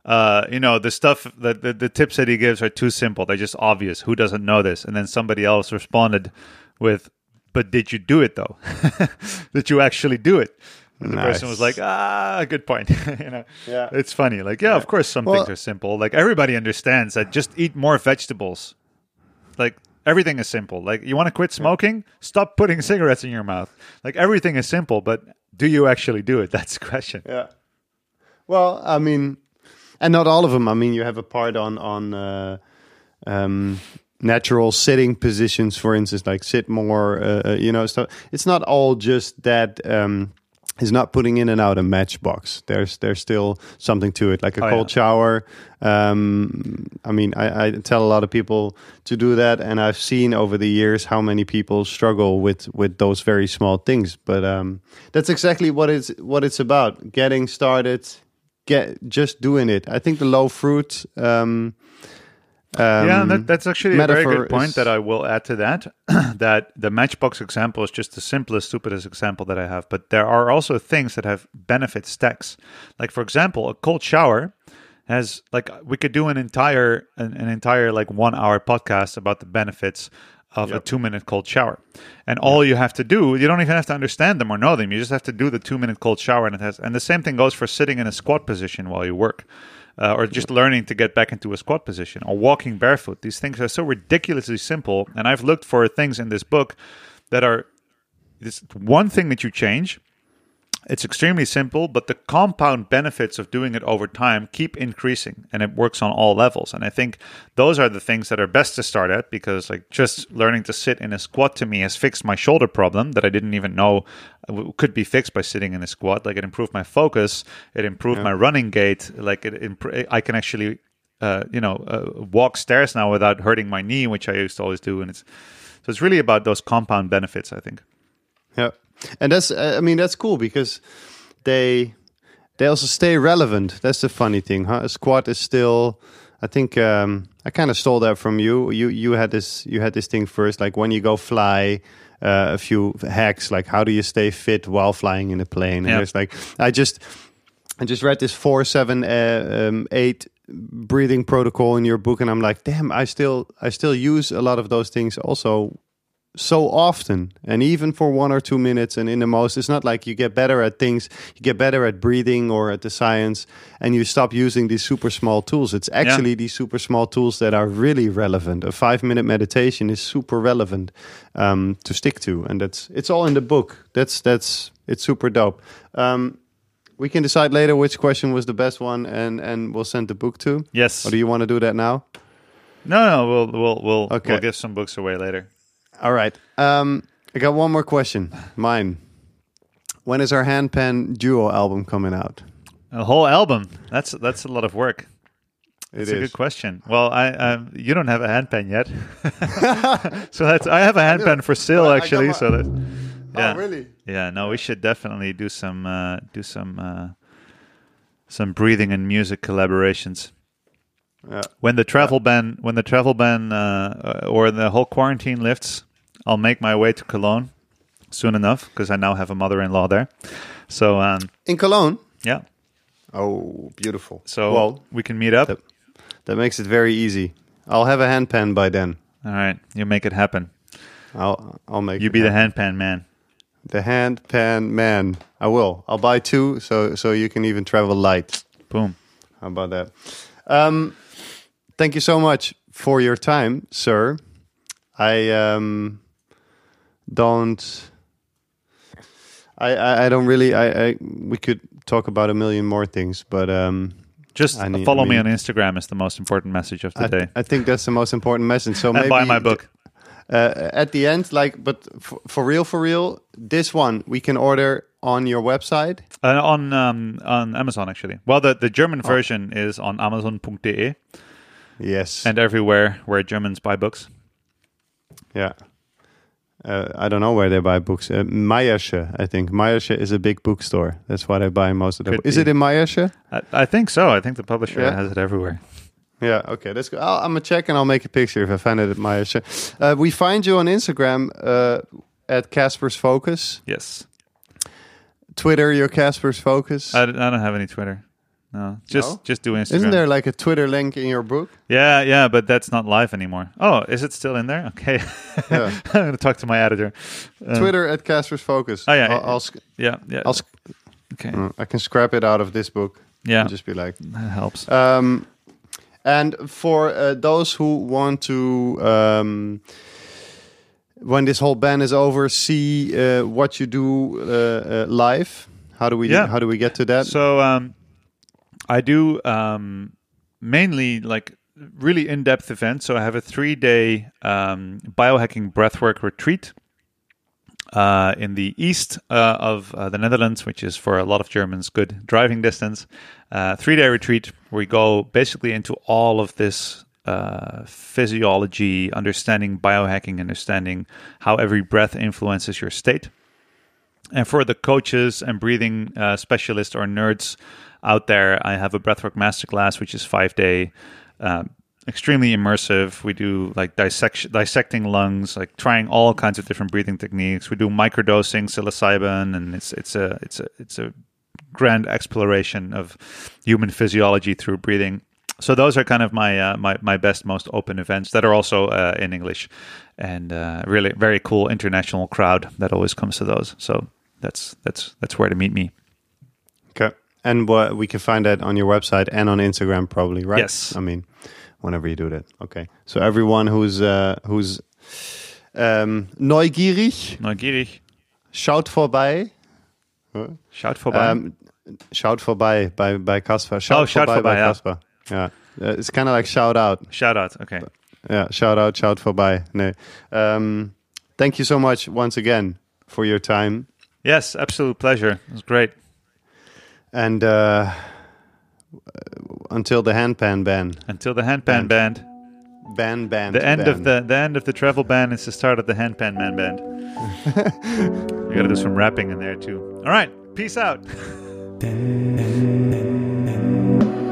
[SPEAKER 2] uh, you know, the stuff that the, the tips that he gives are too simple. They're just obvious. Who doesn't know this? And then somebody else responded with, "But did you do it though? did you actually do it?" And the person was like, "Ah, good point." you know,
[SPEAKER 1] Yeah.
[SPEAKER 2] it's funny. Like, yeah, of course, some
[SPEAKER 1] Well-
[SPEAKER 2] things are simple. Like everybody understands that. Just eat more vegetables like everything is simple like you want to quit smoking stop putting cigarettes in your mouth like everything is simple but do you actually do it that's the question
[SPEAKER 1] Yeah. Well, I mean, and not all of them. I mean, you have a part on on uh, um, natural sitting positions, for instance, like sit more. Uh, uh, you know, so it's not all just that. Um, is not putting in and out a matchbox. There's there's still something to it, like a
[SPEAKER 2] Oh,
[SPEAKER 1] cold
[SPEAKER 2] yeah.
[SPEAKER 1] shower. Um, I mean, I, I tell a lot of people to do that, and I've seen over the years how many people struggle with with those very small things. But um, that's exactly what it's what it's about: getting started, get just doing it. I think the low fruit. Um, um,
[SPEAKER 2] yeah that, that's actually a very good point
[SPEAKER 1] is-
[SPEAKER 2] that i will add to that that the matchbox example is just the simplest stupidest example that i have but there are also things that have benefit stacks like for example a cold shower has like we could do an entire an, an entire like one hour podcast about the benefits of a two minute cold shower. And all you have to do you don't even have to understand them or know them. You just have to do the two minute cold shower and it has and the same thing goes for sitting in a squat position while you work uh, or just learning to get back into a squat position or walking barefoot. These things are so ridiculously simple and i've looked for things in this book that are this one thing that you change it's extremely simple, but the compound benefits of doing it over time keep increasing and it works on all levels. And I think those are the things that are best to start at because like just learning to sit in a squat to me has fixed my shoulder problem that I didn't even know could be fixed by sitting in a squat. Like it improved my focus, it improved my running gait, like it imp- I can actually uh, you know, uh, walk stairs now without hurting my knee, which I used to always do and it's so it's really about those compound benefits, I think.
[SPEAKER 1] Yeah, and that's uh, I mean that's cool because they they also stay relevant. That's the funny thing, huh? A squat is still. I think um, I kind of stole that from you. You you had this you had this thing first, like when you go fly. Uh, a few hacks like how do you stay fit while flying in a plane and
[SPEAKER 2] Yeah.
[SPEAKER 1] there's like i just i just read this four seven uh, um, eight breathing protocol in your book and i'm like damn i still i still use a lot of those things also so often and even for one or two minutes and in the most it's not like you get better at things you get better at breathing or at the science and you stop using these super small tools. It's actually these super small tools that are really relevant. A five minute meditation is super relevant um, to stick to and that's it's all in the book. That's that's it's super dope. Um, we can decide later which question was the best one and and we'll send the book to.
[SPEAKER 2] Yes.
[SPEAKER 1] or do you want to do that now?
[SPEAKER 2] No, no, we'll we'll we'll
[SPEAKER 1] Okay.
[SPEAKER 2] we'll give some books away later.
[SPEAKER 1] All right. Um, I got one more question. Mine. When is our handpan duo album coming out?
[SPEAKER 2] A whole album. That's that's a lot of work.
[SPEAKER 1] It
[SPEAKER 2] It's a good question. Well, I um, you don't have a handpan yet, so that's I have a handpan for sale
[SPEAKER 1] Well,
[SPEAKER 2] actually.
[SPEAKER 1] my-
[SPEAKER 2] so that yeah,
[SPEAKER 1] Oh, really?
[SPEAKER 2] yeah. No, we should definitely do some uh, do some uh, some breathing and music collaborations.
[SPEAKER 1] Yeah.
[SPEAKER 2] When the travel ban when the travel ban uh, or the whole quarantine lifts, I'll make my way to Cologne soon enough because I now have a mother-in-law there. So um,
[SPEAKER 1] In Cologne?
[SPEAKER 2] yeah,
[SPEAKER 1] Oh, beautiful.
[SPEAKER 2] so
[SPEAKER 1] well,
[SPEAKER 2] we can meet up.
[SPEAKER 1] that, that makes it very easy. I'll have a handpan by then.
[SPEAKER 2] All right, you make it happen.
[SPEAKER 1] I'll I'll make
[SPEAKER 2] You be the
[SPEAKER 1] happen.
[SPEAKER 2] handpan man.
[SPEAKER 1] the handpan man. I will. I'll buy two so so you can even travel light.
[SPEAKER 2] Boom.
[SPEAKER 1] How about that? Um, thank you so much for your time, sir. I um, don't. I, I, I don't really. I, I we could talk about a million more things, but um,
[SPEAKER 2] Just
[SPEAKER 1] need-
[SPEAKER 2] follow
[SPEAKER 1] I
[SPEAKER 2] me on Instagram is the most important message of
[SPEAKER 1] I,
[SPEAKER 2] the day.
[SPEAKER 1] I think that's the most important message. So maybe
[SPEAKER 2] buy my book.
[SPEAKER 1] uh, at the end, like, but for, for real, for real, this one we can order on your website.
[SPEAKER 2] Uh, on um, on Amazon actually. Well, the, the
[SPEAKER 1] Oh.
[SPEAKER 2] German version is on Amazon.de
[SPEAKER 1] Yes,
[SPEAKER 2] and everywhere where Germans buy books.
[SPEAKER 1] Yeah. Uh, I don't know where they buy books. Uh, I think. Mayersche is a big bookstore. That's why I buy most of them.
[SPEAKER 2] Could
[SPEAKER 1] Is
[SPEAKER 2] be.
[SPEAKER 1] it in Mayersche?
[SPEAKER 2] I, I think so. I think the publisher
[SPEAKER 1] Yeah.
[SPEAKER 2] has it everywhere.
[SPEAKER 1] Yeah, okay, that's good. I'll, I'm gonna check and I'll make a picture if I find it at my. Uh, we find you on Instagram uh, at Casper's Focus.
[SPEAKER 2] Yes.
[SPEAKER 1] Twitter, your Casper's Focus.
[SPEAKER 2] I don't have any Twitter. No, just
[SPEAKER 1] No?
[SPEAKER 2] just do Instagram.
[SPEAKER 1] Isn't there like a Twitter link in your book?
[SPEAKER 2] Yeah, yeah, but that's not live anymore. Oh, is it still in there? Okay,
[SPEAKER 1] Yeah.
[SPEAKER 2] I'm gonna talk to my editor. Um,
[SPEAKER 1] Twitter at Casper's Focus.
[SPEAKER 2] Oh, yeah,
[SPEAKER 1] I'll,
[SPEAKER 2] yeah.
[SPEAKER 1] I'll sc-
[SPEAKER 2] Yeah, yeah.
[SPEAKER 1] I'll sc-
[SPEAKER 2] okay,
[SPEAKER 1] uh, I can scrap it out of this book.
[SPEAKER 2] yeah,
[SPEAKER 1] And just be like.
[SPEAKER 2] that helps.
[SPEAKER 1] Um, and for uh, those who want to, um, when this whole ban is over, see uh, what you do uh, uh, live. How do we?
[SPEAKER 2] Yeah.
[SPEAKER 1] How do we get to that?
[SPEAKER 2] So um, I do um, mainly like really in-depth events. So I have a three-day um, biohacking breathwork retreat uh, in the east uh, of uh, the Netherlands, which is for a lot of Germans good driving distance. Uh, three-day retreat where we go basically into all of this uh, physiology, understanding biohacking, understanding how every breath influences your state. And for the coaches and breathing uh, specialists or nerds out there, I have a breathwork masterclass, which is five day, um, extremely immersive. We do like dissection, dissecting lungs, like trying all kinds of different breathing techniques. We do microdosing psilocybin, and it's it's a it's a it's a grand exploration of human physiology through breathing. So those are kind of my uh, my my best, most open events that are also uh, in English, and uh, really very cool international crowd that always comes to those. So that's that's that's where to meet me.
[SPEAKER 1] okay. And what we can find that on your website and on Instagram, probably, right?
[SPEAKER 2] Yes.
[SPEAKER 1] I mean, whenever you do that. Okay. So everyone who's uh, who's um, neugierig,
[SPEAKER 2] Neugierig,
[SPEAKER 1] schaut vorbei.
[SPEAKER 2] shout vorbei.
[SPEAKER 1] Um, shout vorbei by by Kasper. Shout
[SPEAKER 2] Oh, shout
[SPEAKER 1] vorbei by
[SPEAKER 2] vorbei, ja.
[SPEAKER 1] Kasper. Yeah. Uh, it's kind of like shout out.
[SPEAKER 2] shout out. Okay.
[SPEAKER 1] Yeah, shout out, shout vorbei. Nee. Um, thank you so much once again for your time.
[SPEAKER 2] Yes, absolute pleasure. It was great.
[SPEAKER 1] And uh, until the handpan ban.
[SPEAKER 2] Until the handpan
[SPEAKER 1] Band.
[SPEAKER 2] band.
[SPEAKER 1] Ban, ban.
[SPEAKER 2] The end
[SPEAKER 1] ban.
[SPEAKER 2] of the the end of the travel ban is the start of the handpan man band. you got to do some rapping in there too. All right. Peace out.